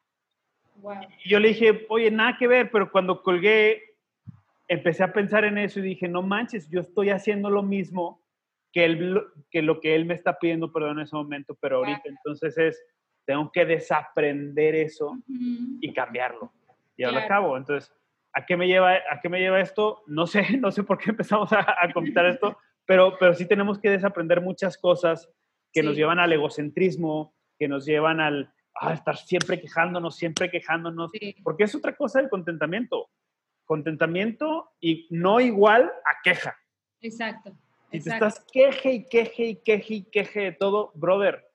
Wow. Y yo le dije, oye, nada que ver, pero cuando colgué, empecé a pensar en eso y dije, no manches, yo estoy haciendo lo mismo que, él, que lo que él me está pidiendo perdón en ese momento, pero ahorita entonces es, tengo que desaprender eso y cambiarlo. Y ahora claro. acabo. Entonces, ¿A qué me lleva, a qué me lleva esto? No sé, no sé por qué empezamos a, a comentar esto, pero, pero sí tenemos que desaprender muchas cosas que sí. nos llevan al egocentrismo, que nos llevan al a estar siempre quejándonos, siempre quejándonos, sí. porque es otra cosa el contentamiento. Contentamiento y no igual a queja. Exacto. Si te estás queje y queje y queje y queje de todo, brother,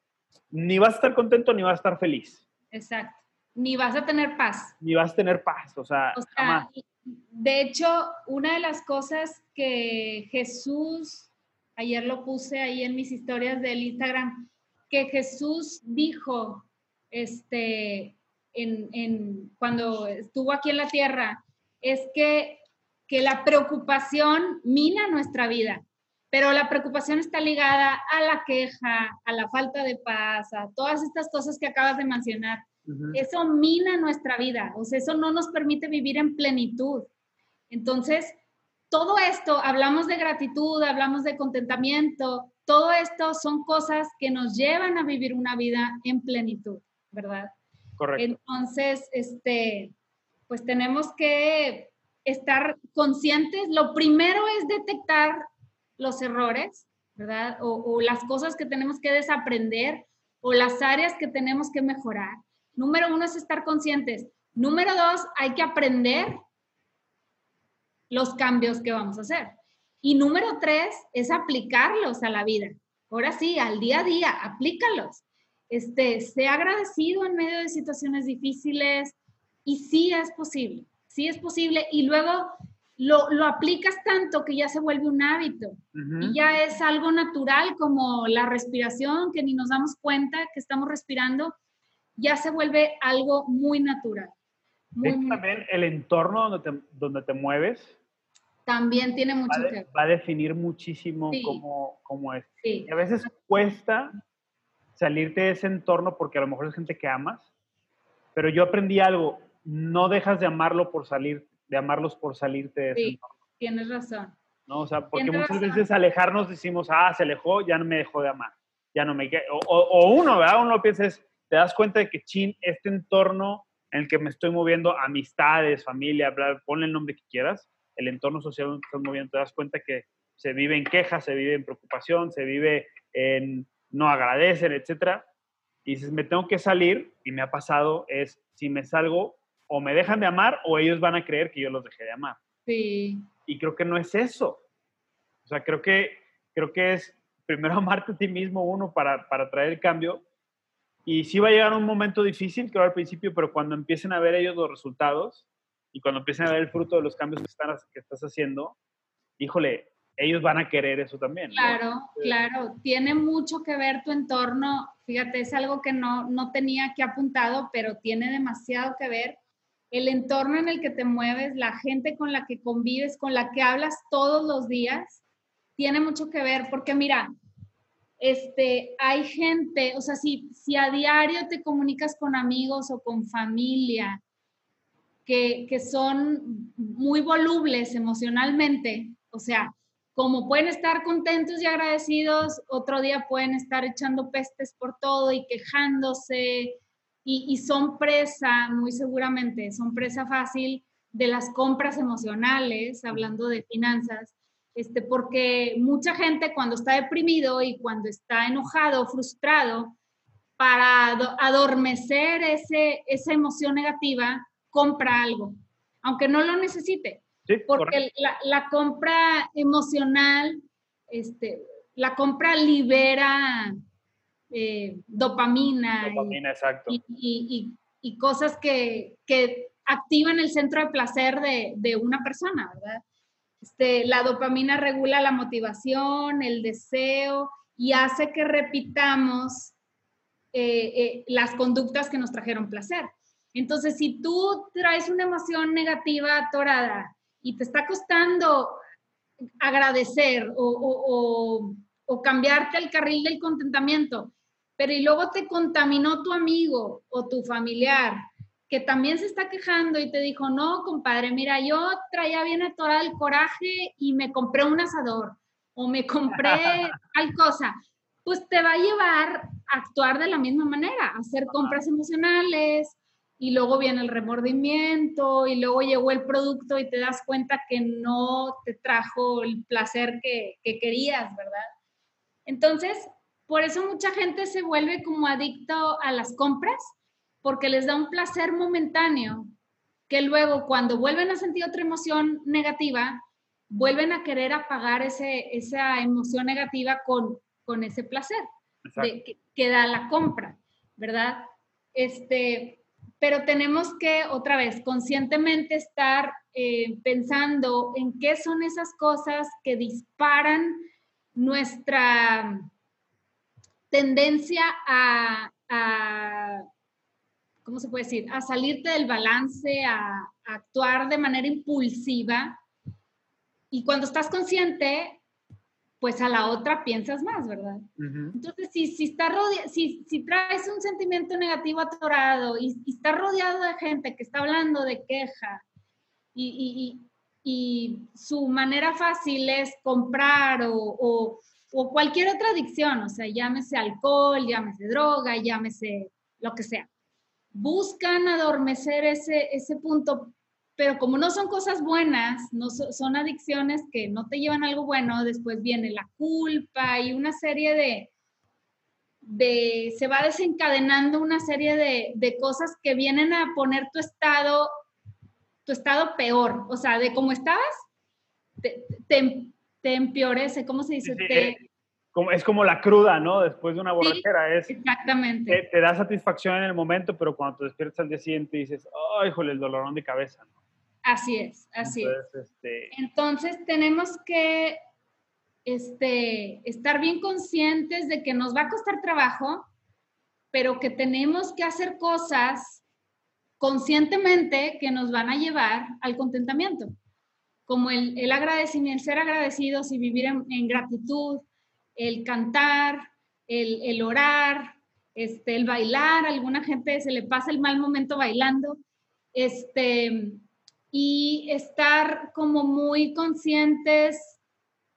ni vas a estar contento ni vas a estar feliz. Exacto ni vas a tener paz. Ni vas a tener paz, o sea, o sea de hecho, una de las cosas que Jesús, ayer lo puse ahí en mis historias del Instagram, que Jesús dijo, este, en, en, cuando estuvo aquí en la tierra, es que, que la preocupación mina nuestra vida, pero la preocupación está ligada a la queja, a la falta de paz, a todas estas cosas que acabas de mencionar. Eso mina nuestra vida, o sea, eso no nos permite vivir en plenitud. Entonces, todo esto, hablamos de gratitud, hablamos de contentamiento, todo esto son cosas que nos llevan a vivir una vida en plenitud, ¿verdad? Correcto. Entonces, este, pues tenemos que estar conscientes. Lo primero es detectar los errores, ¿verdad? O, las cosas que tenemos que desaprender o las áreas que tenemos que mejorar. Número uno es estar conscientes. Número dos, hay que aprender los cambios que vamos a hacer. Y número tres es aplicarlos a la vida. Ahora sí, al día a día, aplícalos. Este, sea agradecido en medio de situaciones difíciles y sí es posible, sí es posible. Y luego lo, lo aplicas tanto que ya se vuelve un hábito uh -huh. y ya es algo natural como la respiración, que ni nos damos cuenta que estamos respirando ya se vuelve algo muy natural. Muy, muy también natural. el entorno donde te, donde te mueves. También tiene mucho va que ver. Va a definir muchísimo sí. cómo, cómo, es. Sí. Y a veces cuesta salirte de ese entorno porque a lo mejor es gente que amas, pero yo aprendí algo, no dejas de amarlo por salir, de amarlos por salirte de sí, entorno. Tienes razón. ¿No? O sea, porque tienes muchas razón. veces alejarnos decimos, ah, se alejó, ya no me dejó de amar, ya no me... O, o, o uno, ¿verdad? Uno piensa es, te das cuenta de que, chin, este entorno en el que me estoy moviendo, amistades, familia, bla, ponle el nombre que quieras, el entorno social en el que estás moviendo, te das cuenta que se vive en quejas, se vive en preocupación, se vive en no agradecen, etcétera. Y dices, me tengo que salir, y me ha pasado, es, si me salgo, o me dejan de amar, o ellos van a creer que yo los dejé de amar. Sí. Y creo que no es eso. O sea, creo que, creo que es primero amarte a ti mismo, uno, para, para traer el cambio, y sí va a llegar un momento difícil, creo al principio, pero cuando empiecen a ver ellos los resultados y cuando empiecen a ver el fruto de los cambios que, están, que estás haciendo, híjole, ellos van a querer eso también. Claro, ¿no? claro. Tiene mucho que ver tu entorno. Fíjate, es algo que no, no tenía aquí apuntado, pero tiene demasiado que ver. El entorno en el que te mueves, la gente con la que convives, con la que hablas todos los días, tiene mucho que ver. Porque mira, este, hay gente, o sea, si, si a diario te comunicas con amigos o con familia que, que son muy volubles emocionalmente, o sea, como pueden estar contentos y agradecidos, otro día pueden estar echando pestes por todo y quejándose y, y, son presa, muy seguramente, son presa fácil de las compras emocionales, hablando de finanzas, este, porque mucha gente cuando está deprimido y cuando está enojado, frustrado, para adormecer ese, esa emoción negativa, compra algo, aunque no lo necesite. Sí, porque la, la, compra emocional, este, la compra libera eh, dopamina. Y, cosas que, activan el centro de placer de, una persona, ¿verdad? Este, la dopamina regula la motivación, el deseo y hace que repitamos eh, eh, las conductas que nos trajeron placer. Entonces, si tú traes una emoción negativa atorada y te está costando agradecer o, cambiarte el carril del contentamiento, pero y luego te contaminó tu amigo o tu familiar que también se está quejando y te dijo, no, compadre, mira, yo traía bien atorado el coraje y me compré un asador o me compré tal cosa, pues te va a llevar a actuar de la misma manera, a hacer compras emocionales, y luego viene el remordimiento y luego llegó el producto y te das cuenta que no te trajo el placer que, querías, ¿verdad? Entonces, por eso mucha gente se vuelve como adicto a las compras porque les da un placer momentáneo que luego cuando vuelven a sentir otra emoción negativa, vuelven a querer apagar ese, esa emoción negativa con, con ese placer que, que, da la compra, ¿verdad? Este, pero tenemos que otra vez conscientemente estar eh, pensando en qué son esas cosas que disparan nuestra tendencia a, ¿cómo se puede decir? A salirte del balance, a, a actuar de manera impulsiva. Y cuando estás consciente, pues a la otra piensas más, ¿verdad? Entonces, si, si, está si, si, traes un sentimiento negativo atorado y, y estás rodeado de gente que está hablando de queja y, y, y su manera fácil es comprar o, o, o, cualquier otra adicción, o sea, llámese alcohol, llámese droga, llámese lo que sea, buscan adormecer ese, ese punto pero como no son cosas buenas, no son adicciones que no te llevan algo bueno, después viene la culpa y una serie de, de se va desencadenando una serie de, de, cosas que vienen a poner tu estado, tu estado peor, o sea, de cómo estabas, te, empeorece, ¿cómo se dice? Eh, como, es como la cruda, ¿no? Después de una borrachera. es, exactamente. Te, da satisfacción en el momento, pero cuando te despiertas al día siguiente dices, ¡ay, híjole, el dolorón de cabeza! ¿no? Así es, así es. Este, Entonces tenemos que este, estar bien conscientes de que nos va a costar trabajo, pero que tenemos que hacer cosas conscientemente que nos van a llevar al contentamiento, como el, el agradecimiento, ser agradecidos y vivir en, gratitud, el cantar, el, el orar, este, el bailar, alguna gente se le pasa el mal momento bailando, este, y estar como muy conscientes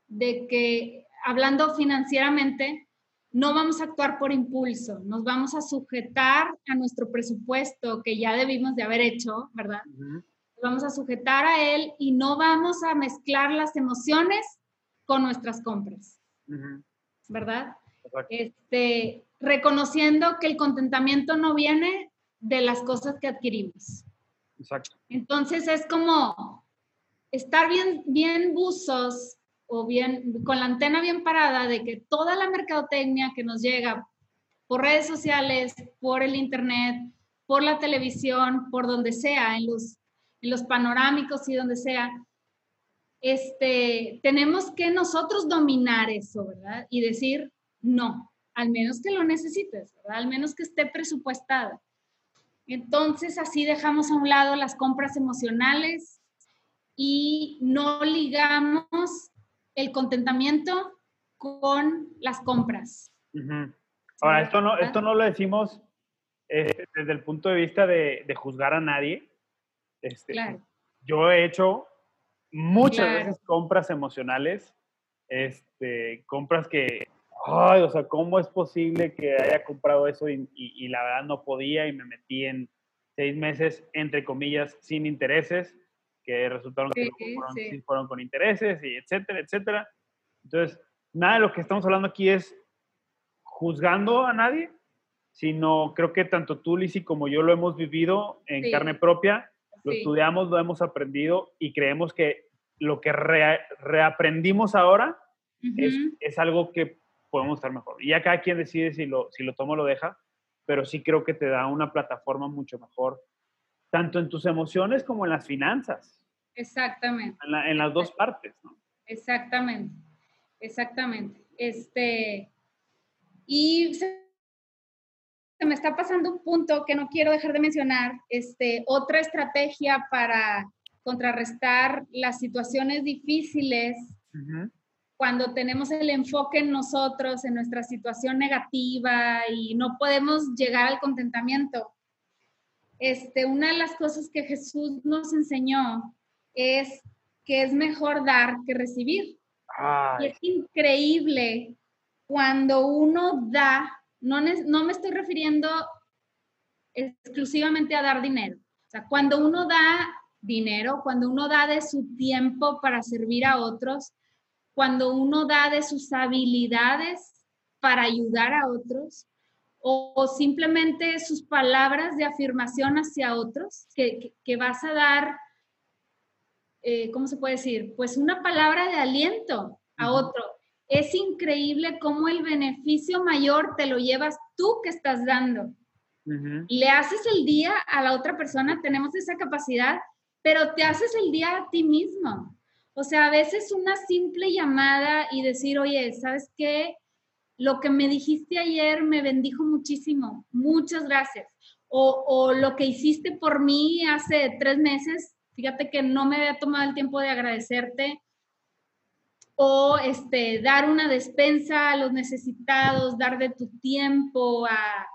de que hablando financieramente, no vamos a actuar por impulso, nos vamos a sujetar a nuestro presupuesto que ya debimos de haber hecho, ¿verdad? Vamos a sujetar a él y no vamos a mezclar las emociones con nuestras compras, ¿verdad? Este, reconociendo que el contentamiento no viene de las cosas que adquirimos. Exacto. Entonces es como estar bien, bien buzos o bien con la antena bien parada de que toda la mercadotecnia que nos llega por redes sociales, por el internet, por la televisión, por donde sea, en los, en los panorámicos y donde sea, este, tenemos que nosotros dominar eso, ¿verdad? Y decir, no, al menos que lo necesites, ¿verdad? Al menos que esté presupuestada. Entonces, así dejamos a un lado las compras emocionales y no ligamos el contentamiento con las compras. Ahora, esto no, esto no lo decimos eh, desde el punto de vista de, juzgar a nadie. Este, yo he hecho muchas veces compras emocionales, este, compras que ay, o sea, ¿cómo es posible que haya comprado eso y, la verdad no podía y me metí en seis meses, entre comillas, sin intereses, que resultaron que fueron, fueron con intereses y etcétera, etcétera. Entonces, nada de lo que estamos hablando aquí es juzgando a nadie, sino creo que tanto tú, Lizzy, como yo lo hemos vivido en carne propia, lo estudiamos, lo hemos aprendido y creemos que lo que reaprendimos ahora es, algo que podemos estar mejor. Y ya cada quien decide si lo, si lo toma o lo deja, pero sí creo que te da una plataforma mucho mejor, tanto en tus emociones como en las finanzas. Exactamente. En, las dos partes, ¿no? Exactamente, exactamente. Este, y se, me está pasando un punto que no quiero dejar de mencionar. Este, otra estrategia para contrarrestar las situaciones difíciles cuando tenemos el enfoque en nosotros, en nuestra situación negativa y no podemos llegar al contentamiento. Este, una de las cosas que Jesús nos enseñó es que es mejor dar que recibir. Y es increíble cuando uno da, no, no me estoy refiriendo exclusivamente a dar dinero. O sea, cuando uno da dinero, cuando uno da de su tiempo para servir a otros, cuando uno da de sus habilidades para ayudar a otros, o, simplemente sus palabras de afirmación hacia otros, que, que vas a dar eh, ¿cómo se puede decir? Pues una palabra de aliento a otro. Es increíble cómo el beneficio mayor te lo llevas tú que estás dando. Le haces el día a la otra persona, tenemos esa capacidad, pero te haces el día a ti mismo. O sea, a veces una simple llamada y decir, oye, ¿sabes qué? Lo que me dijiste ayer me bendijo muchísimo. Muchas gracias. O, o lo que hiciste por mí hace tres meses fíjate que no me había tomado el tiempo de agradecerte o este, dar una despensa a los necesitados, dar de tu tiempo a,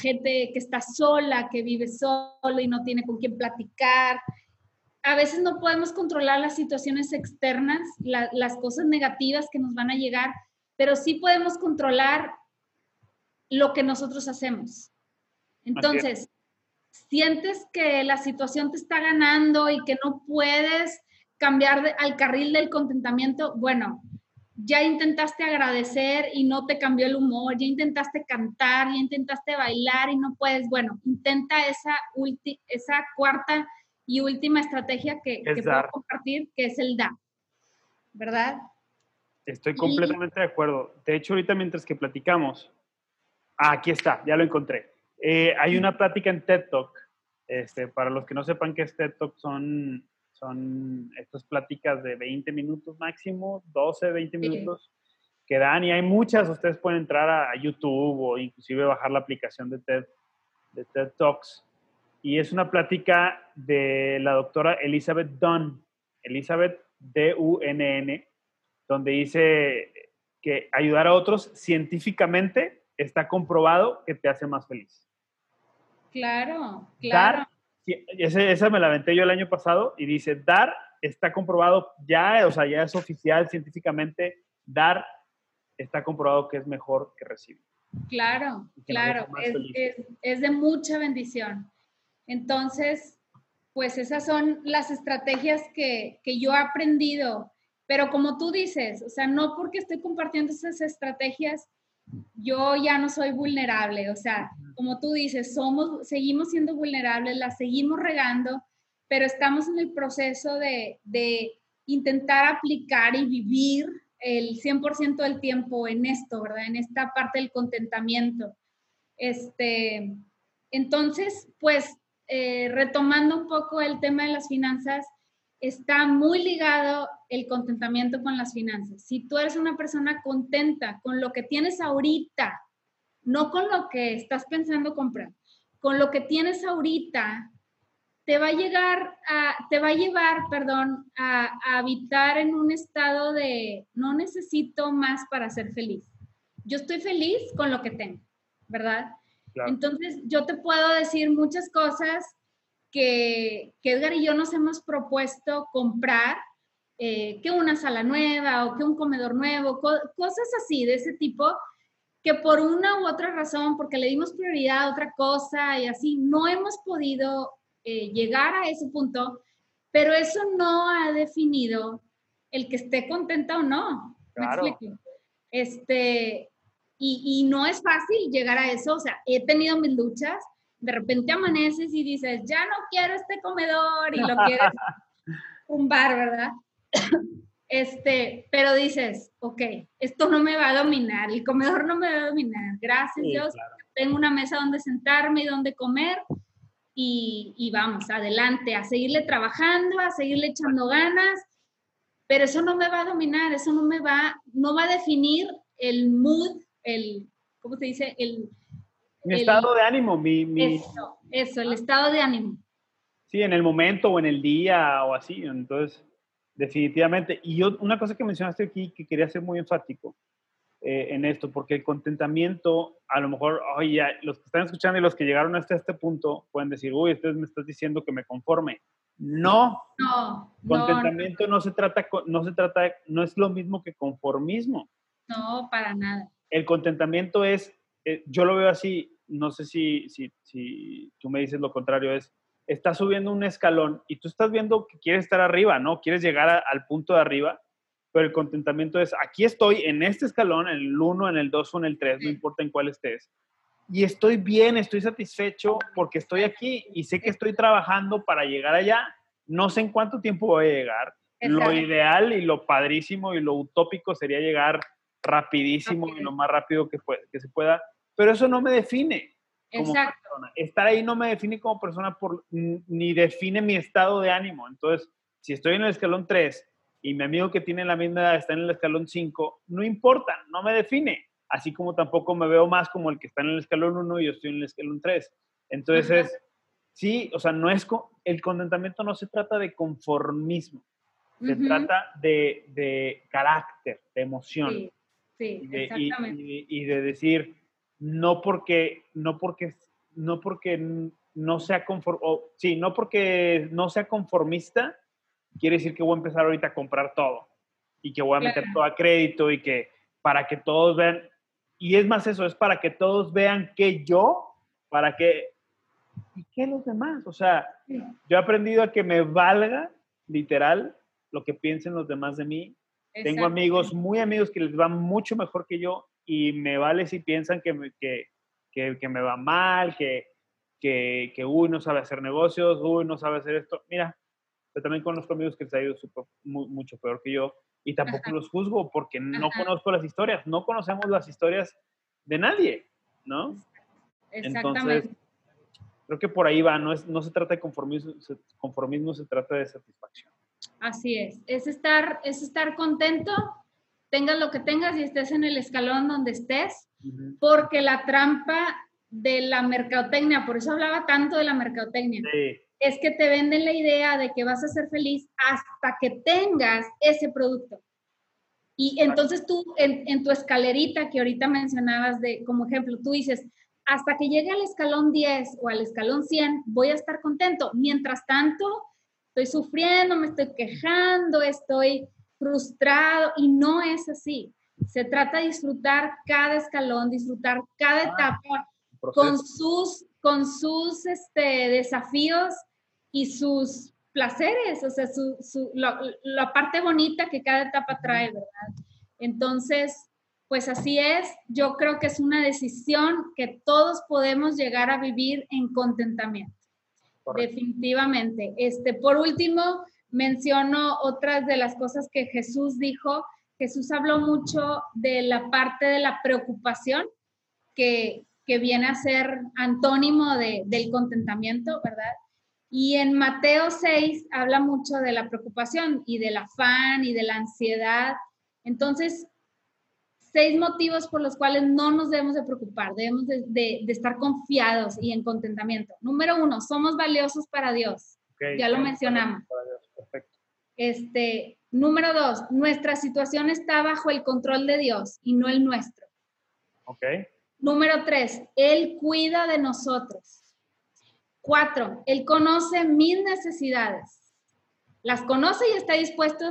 gente que está sola, que vive solo y no tiene con quién platicar. A veces no podemos controlar las situaciones externas, las cosas negativas que nos van a llegar, pero sí podemos controlar lo que nosotros hacemos. Entonces, sientes que la situación te está ganando y que no puedes cambiar al carril del contentamiento, bueno, ya intentaste agradecer y no te cambió el humor, ya intentaste cantar, ya intentaste bailar y no puedes, bueno, intenta esa, esa cuarta y última estrategia que, que puedo compartir, que es el da, ¿verdad? Estoy completamente de acuerdo. De hecho, ahorita mientras que platicamos, ah, aquí está, ya lo encontré. Eh, hay una plática en TED Talk. Este, para los que no sepan qué es TED Talk, son, son estas pláticas de 20 minutos máximo, 12, 20 minutos que dan y hay muchas. Ustedes pueden entrar a, YouTube o inclusive bajar la aplicación de TED, de TED Talks. Y es una plática de la doctora Elizabeth Dunn, Elizabeth D-U-N-N, donde dice que ayudar a otros científicamente está comprobado que te hace más feliz. Claro, claro. Dar, esa me la aventé yo el año pasado y dice, dar está comprobado ya, o sea, ya es oficial científicamente, dar está comprobado que es mejor que recibir. Claro, claro, es, de mucha bendición. Entonces, pues esas son las estrategias que, que yo he aprendido, pero como tú dices, o sea, no porque estoy compartiendo esas estrategias, yo ya no soy vulnerable, o sea, como tú dices, somos, seguimos siendo vulnerables, las seguimos regando, pero estamos en el proceso de, de intentar aplicar y vivir el 100% del tiempo en esto, ¿verdad? En esta parte del contentamiento. Este, entonces, pues, eh, retomando un poco el tema de las finanzas, está muy ligado el contentamiento con las finanzas. Si tú eres una persona contenta con lo que tienes ahorita, no con lo que estás pensando comprar, con lo que tienes ahorita, te va a llegar a, te va a llevar, perdón, a, habitar en un estado de no necesito más para ser feliz. Yo estoy feliz con lo que tengo, ¿verdad? Entonces, yo te puedo decir muchas cosas que, Edgar y yo nos hemos propuesto comprar, eh, que una sala nueva o que un comedor nuevo, cosas así de ese tipo, que por una u otra razón, porque le dimos prioridad a otra cosa y así, no hemos podido eh, llegar a ese punto, pero eso no ha definido el que esté contenta o no. Este, y, y no es fácil llegar a eso, o sea, he tenido mis luchas, de repente amaneces y dices, ya no quiero este comedor y lo quieres tumbar, ¿verdad? Este, pero dices, ok, esto no me va a dominar, el comedor no me va a dominar. Gracias Dios, tengo una mesa donde sentarme y donde comer y, y, vamos, adelante, a seguirle trabajando, a seguirle echando ganas, pero eso no me va a dominar, eso no me va, no va a definir el mood, el, ¿cómo se dice? El, mi estado de ánimo, mi, mi... Eso, eso, el estado de ánimo. Sí, en el momento o en el día o así, entonces Definitivamente. Y yo, una cosa que mencionaste aquí que quería ser muy enfático eh, en esto, porque el contentamiento, a lo mejor, oye, los que están escuchando y los que llegaron hasta este punto pueden decir, uy, entonces me estás diciendo que me conforme. No. No. Contentamiento no, se trata, no se trata, no es lo mismo que conformismo. No, para nada. El contentamiento es, eh, yo lo veo así, no sé si, si, si tú me dices lo contrario, es estás subiendo un escalón y tú estás viendo que quieres estar arriba, ¿no? Quieres llegar al punto de arriba, pero el contentamiento es, aquí estoy en este escalón, en el 1, en el 2 o en el 3, no importa en cuál estés. Y estoy bien, estoy satisfecho porque estoy aquí y sé que estoy trabajando para llegar allá. No sé en cuánto tiempo voy a llegar. Lo ideal y lo padrísimo y lo utópico sería llegar rapidísimo y lo más rápido que, que se pueda, pero eso no me define. Exacto. Estar ahí no me define como persona por, ni define mi estado de ánimo. Entonces, si estoy en el escalón 3 y mi amigo que tiene la misma edad está en el escalón 5, no importa, no me define. Así como tampoco me veo más como el que está en el escalón 1 y yo estoy en el escalón 3. Entonces, sí, o sea, no es, el contentamiento no se trata de conformismo, se trata de, de, carácter, de emoción. Sí, sí exactamente. y de decir, no porque, no porque, no porque no sea sí, no porque no sea conformista, quiere decir que voy a empezar ahorita a comprar todo y que voy a meter todo a crédito y que para que todos vean, y es más eso, es para que todos vean que yo, para que, ¿y qué los demás? O sea, yo he aprendido a que me valga, literal, lo que piensen los demás de mí. Tengo amigos, muy amigos que les va mucho mejor que yo y me vale si piensan que me, que, que, me va mal, que, que, que, uy, no sabe hacer negocios, uy, no sabe hacer esto. Mira, yo también conozco amigos que les ha ido mucho peor que yo y tampoco los juzgo porque no conozco las historias, no conocemos las historias de nadie, ¿no? Exactamente. Entonces, creo que por ahí va, no, es, no se trata de conformismo, conformismo, se trata de satisfacción. Así es, es estar, es estar contento tengas lo que tengas y estés en el escalón donde estés, porque la trampa de la mercadotecnia, por eso hablaba tanto de la mercadotecnia, es que te venden la idea de que vas a ser feliz hasta que tengas ese producto. Y entonces tú, en, tu escalerita que ahorita mencionabas de, como ejemplo, tú dices, hasta que llegue al escalón 10 o al escalón 100, voy a estar contento. Mientras tanto, estoy sufriendo, me estoy quejando, estoy frustrado y no es así. Se trata de disfrutar cada escalón, disfrutar cada ah, etapa con sus, con sus este, desafíos y sus placeres, o sea, su, la parte bonita que cada etapa trae, ¿verdad? Entonces, pues así es, yo creo que es una decisión que todos podemos llegar a vivir en contentamiento. Definitivamente. Este, por último, menciono otras de las cosas que Jesús dijo. Jesús habló mucho de la parte de la preocupación, que, viene a ser antónimo del contentamiento, ¿verdad? Y en Mateo 6 habla mucho de la preocupación y del afán y de la ansiedad. Entonces, seis motivos por los cuales no nos debemos de preocupar, debemos de, de estar confiados y en contentamiento. Número uno, somos valiosos para Dios ya lo mencionamos. Este, número dos, nuestra situación está bajo el control de Dios y no el nuestro. Ok. Número tres, Él cuida de nosotros. Cuatro, Él conoce mis necesidades. Las conoce y está dispuesto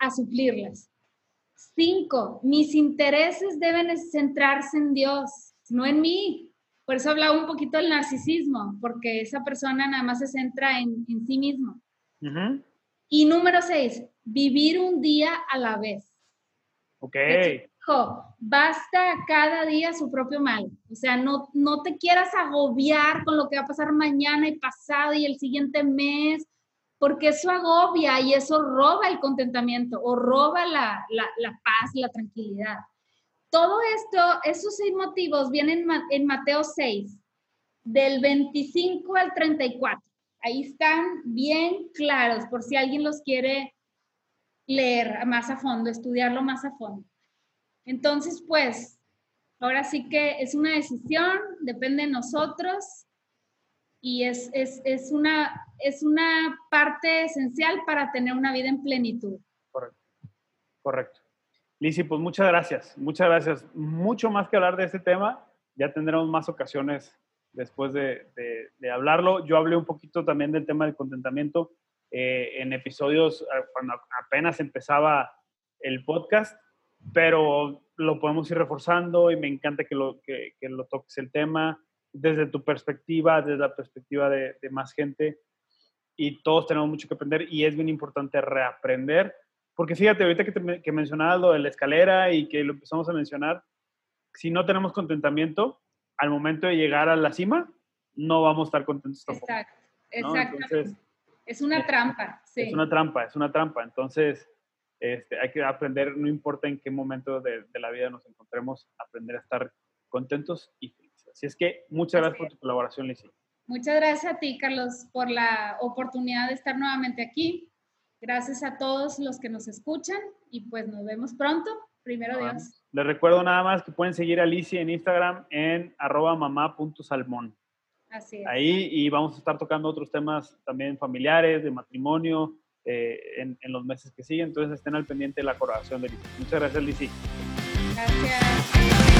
a suplirlas. Cinco, mis intereses deben centrarse en Dios, no en mí. Por eso hablaba un poquito del narcisismo, porque esa persona nada más se centra en, sí mismo. Y número seis, vivir un día a la vez. Ok. Dijo, basta cada día su propio mal. O sea, no, no te quieras agobiar con lo que va a pasar mañana y pasado y el siguiente mes. porque eso agobia y eso roba el contentamiento o roba la, la paz, la tranquilidad. Todo esto, esos seis motivos vienen en Mateo 6, del 25 al 34. Ahí están bien claros por si alguien los quiere leer más a fondo, estudiarlo más a fondo. Entonces, pues, ahora sí que es una decisión, depende de nosotros y es, es, una, es una parte esencial para tener una vida en plenitud. Correcto. Correcto. Lisi, pues muchas gracias, muchas gracias. Mucho más que hablar de este tema, ya tendremos más ocasiones después de, hablarlo. Yo hablé un poquito también del tema del contentamiento eh, en episodios eh, cuando apenas empezaba el podcast, pero lo podemos ir reforzando y me encanta que lo, que, lo toques el tema desde tu perspectiva, desde la perspectiva de, de más gente y todos tenemos mucho que aprender y es bien importante reaprender porque fíjate, ahorita que, que mencionabas lo de la escalera y que lo empezamos a mencionar, si no tenemos contentamiento, al momento de llegar a la cima, no vamos a estar contentos tampoco. Exacto, exacto. es una trampa, sí. Es una trampa, es una trampa. Entonces, este, hay que aprender, no importa en qué momento de, de, la vida nos encontremos, aprender a estar contentos y felices. Así es que muchas gracias por tu colaboración, Lizzie. Muchas gracias a ti, Carlos, por la oportunidad de estar nuevamente aquí. Gracias a todos los que nos escuchan y pues nos vemos pronto. Primero Dios. Les recuerdo nada más que pueden seguir a Alicia en Instagram en arroba mamá.salmón. Así es. Ahí y vamos a estar tocando otros temas también familiares, de matrimonio, eh, en, en, los meses que siguen. Entonces estén al pendiente de la colaboración de Alicia. Muchas gracias, Alicia. Gracias.